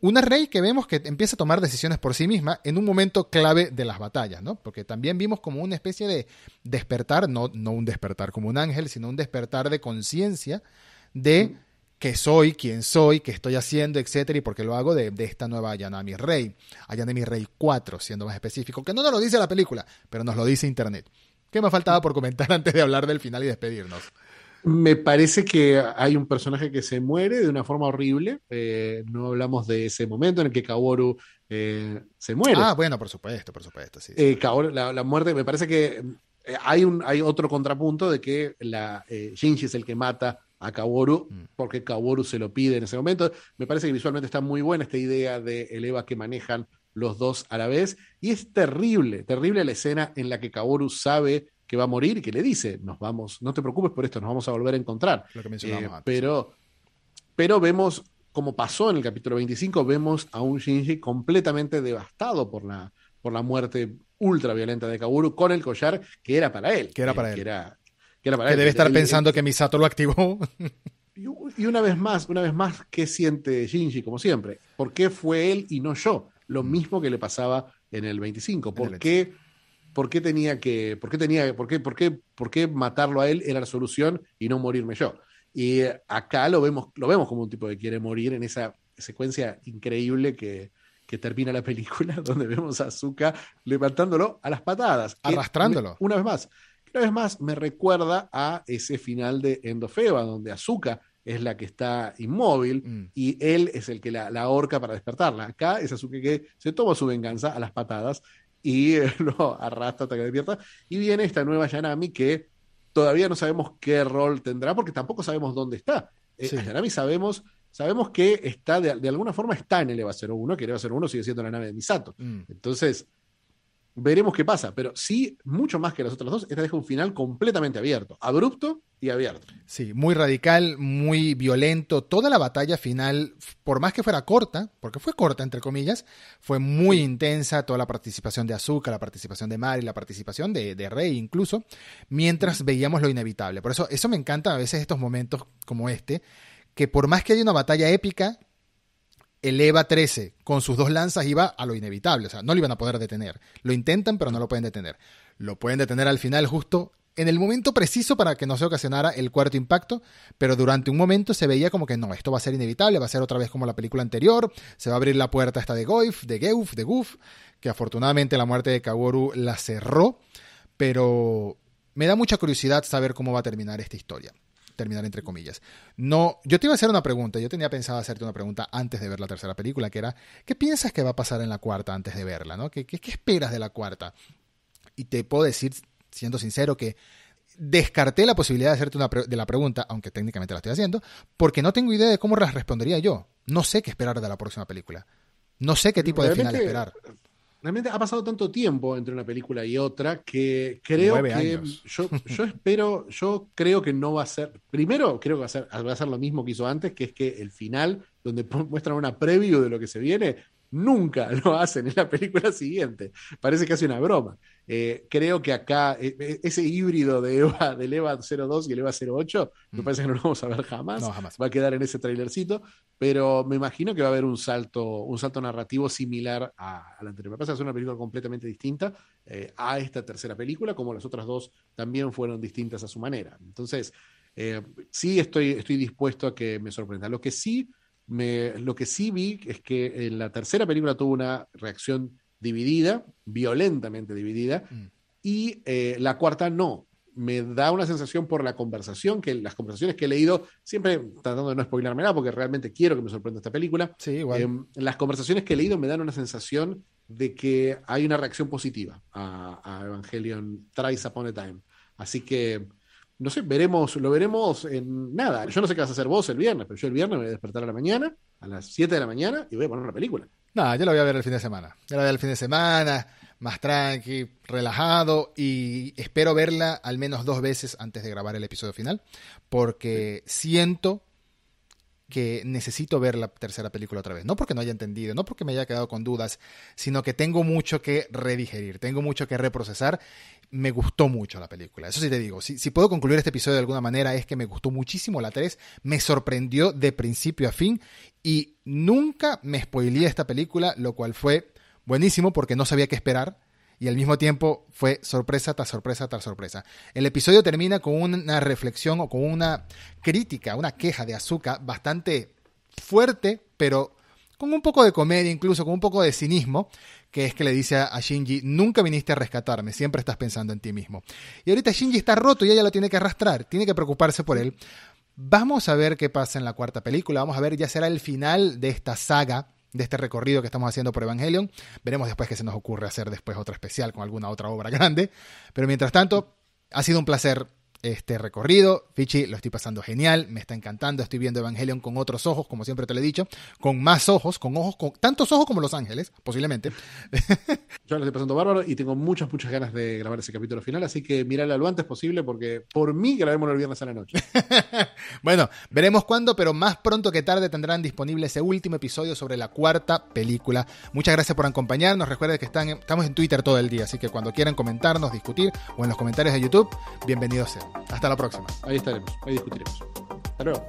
Una Rey que vemos que empieza a tomar decisiones por sí misma en un momento clave de las batallas, ¿no? Porque también vimos como una especie de despertar, no, no un despertar como un ángel, sino un despertar de conciencia de que soy, quién soy, qué estoy haciendo, etcétera, y por qué lo hago de, de esta nueva Ayanami Rey. Ayanami Rey 4, siendo más específico, que no nos lo dice la película, pero nos lo dice Internet. ¿Qué me faltaba por comentar antes de hablar del final y despedirnos? Me parece que hay un personaje que se muere de una forma horrible. Eh, no hablamos de ese momento en el que Kaworu eh, se muere. Ah, bueno, por supuesto, por supuesto, sí. Eh, Kaworu- la, la muerte, me parece que eh, hay, un, hay otro contrapunto de que la, Shinji es el que mata a Kaworu Mm. porque Kaworu se lo pide en ese momento. Me parece que visualmente está muy buena esta idea de el Eva que manejan los dos a la vez. Y es terrible, terrible la escena en la que Kaworu sabe que va a morir y que le dice, nos vamos, no te preocupes por esto, nos vamos a volver a encontrar. lo que Eh, pero, pero vemos, como pasó en el capítulo 25, vemos a un Shinji completamente devastado por la, por la muerte ultra violenta de Kaworu con el collar que era para él. Que era para él. Que, era, que era para que él. debe estar Él- pensando que Misato lo activó. Y, y una vez más, una vez más, ¿qué siente Shinji? Como siempre. ¿Por qué fue él y no yo? Lo mismo que le pasaba en el 25. ¿Por Mm. el qué, por qué tenía que, por qué tenía, por qué, por qué, por qué matarlo a él era la solución y no morirme yo? Y eh, acá lo vemos, lo vemos como un tipo que quiere morir en esa secuencia increíble que, que termina la película, donde vemos a Azuka levantándolo a las patadas. Arrastrándolo. una vez más. Una vez más me recuerda a ese final de Endofeba, donde Azuka es la que está inmóvil Mm. y él es el que la, la ahorca para despertarla. Acá es Azuka que se toma su venganza a las patadas y eh, lo arrastra hasta que despierta. Y viene esta nueva Yanami que todavía no sabemos qué rol tendrá porque tampoco sabemos dónde está. Eh, Sí. Yanami sabemos, sabemos que está de, de alguna forma está en el EVA 01, que el EVA 01 sigue siendo la nave de Misato. Mm. Entonces, veremos qué pasa. Pero sí, mucho más que las otras dos, esta deja un final completamente abierto, abrupto y abierto. Sí, muy radical, muy violento. Toda la batalla final, por más que fuera corta, porque fue corta entre comillas, fue muy intensa. Toda la participación de Azuka, la participación de Mari, la participación de, de Rey incluso, mientras veíamos lo inevitable. Por eso, eso me encanta a veces estos momentos como este, que por más que haya una batalla épica, el EVA 13 con sus dos lanzas iba a lo inevitable, o sea, no lo iban a poder detener. Lo intentan, pero no lo pueden detener. Lo pueden detener al final justo en el momento preciso para que no se ocasionara el cuarto impacto, pero durante un momento se veía como que no, esto va a ser inevitable, va a ser otra vez como la película anterior, se va a abrir la puerta esta de Goif, de Geuf, de Goof, que afortunadamente la muerte de Kaworu la cerró, pero me da mucha curiosidad saber cómo va a terminar esta historia. Terminar entre comillas. No, yo te iba a hacer una pregunta, yo tenía pensado hacerte una pregunta antes de ver la tercera película, que era, ¿qué piensas que va a pasar en la cuarta antes de verla? ¿no? ¿Qué, qué, qué esperas de la cuarta? Y te puedo decir, siendo sincero, que descarté la posibilidad de hacerte una de la pregunta, aunque técnicamente la estoy haciendo, porque no tengo idea de cómo las respondería yo. No sé qué esperar de la próxima película. No sé qué tipo de final esperar. Realmente ha pasado tanto tiempo entre una película y otra que creo que yo, yo, espero, yo creo que no va a ser. Primero, creo que va a ser, va a ser lo mismo que hizo antes, que es que el final, donde muestran una preview de lo que se viene, nunca lo hacen en la película siguiente. Parece que hace una broma. Eh, creo que acá eh, eh, ese híbrido de Eva, del EVA 02 y el EVA 08, me mm. parece que no lo vamos a ver jamás. Va a quedar en ese trailercito, pero me imagino que va a haber un salto, un salto narrativo similar a, la anterior. Me parece que es una película completamente distinta a esta tercera película, como las otras dos también fueron distintas a su manera. Entonces, sí estoy, estoy dispuesto a que me sorprenda. Lo que sí me, lo que sí vi es que en la tercera película tuvo una reacción dividida, violentamente dividida, mm. y eh, la cuarta no. Me da una sensación por la conversación, que las conversaciones que he leído, siempre tratando de no spoilarme nada, porque realmente quiero que me sorprenda esta película. Sí, igual. Em, las conversaciones que he leído me dan una sensación de que hay una reacción positiva a, a Evangelion Thrice Upon a Time. Así que no sé, veremos, lo veremos en nada. Yo no sé qué vas a hacer vos el viernes, pero yo el viernes me voy a despertar a la mañana, a las 7 de la mañana, y voy a poner una película. No, yo la voy a ver el fin de semana. Yo la voy a ver el fin de semana, más tranqui, relajado, y espero verla al menos dos veces antes de grabar el episodio final, porque siento que necesito ver la tercera película otra vez. No porque no haya entendido, no porque me haya quedado con dudas, sino que tengo mucho que redigerir, tengo mucho que reprocesar. Me gustó mucho la película. Eso sí te digo, si, si puedo concluir este episodio de alguna manera es que me gustó muchísimo la 3, me sorprendió de principio a fin y nunca me spoileé esta película, lo cual fue buenísimo porque no sabía qué esperar y al mismo tiempo fue sorpresa tras sorpresa tras sorpresa. El episodio termina con una reflexión o con una crítica, una queja de Azuka bastante fuerte, pero con un poco de comedia, incluso con un poco de cinismo, que es que le dice a Shinji, nunca viniste a rescatarme, siempre estás pensando en ti mismo. Y ahorita Shinji está roto y ella lo tiene que arrastrar, tiene que preocuparse por él. Vamos a ver qué pasa en la cuarta película, vamos a ver, ya será el final de esta saga de este recorrido que estamos haciendo por Evangelion. Veremos después qué se nos ocurre hacer después otro especial con alguna otra obra grande. Pero mientras tanto, ha sido un placer este recorrido. Fichi, lo estoy pasando genial, me está encantando. Estoy viendo Evangelion con otros ojos, como siempre te lo he dicho, con más ojos, con ojos, con tantos ojos como Los Ángeles, posiblemente. Yo lo estoy pasando bárbaro y tengo muchas, muchas ganas de grabar ese capítulo final, así que mírala lo antes posible porque por mí grabemos el viernes a la noche. bueno, veremos cuándo, pero más pronto que tarde tendrán disponible ese último episodio sobre la cuarta película. Muchas gracias por acompañarnos. Recuerden que están, estamos en Twitter todo el día, así que cuando quieran comentarnos, discutir o en los comentarios de YouTube, bienvenidos sean. Hasta la próxima. Ahí estaremos, ahí discutiremos. Hasta luego.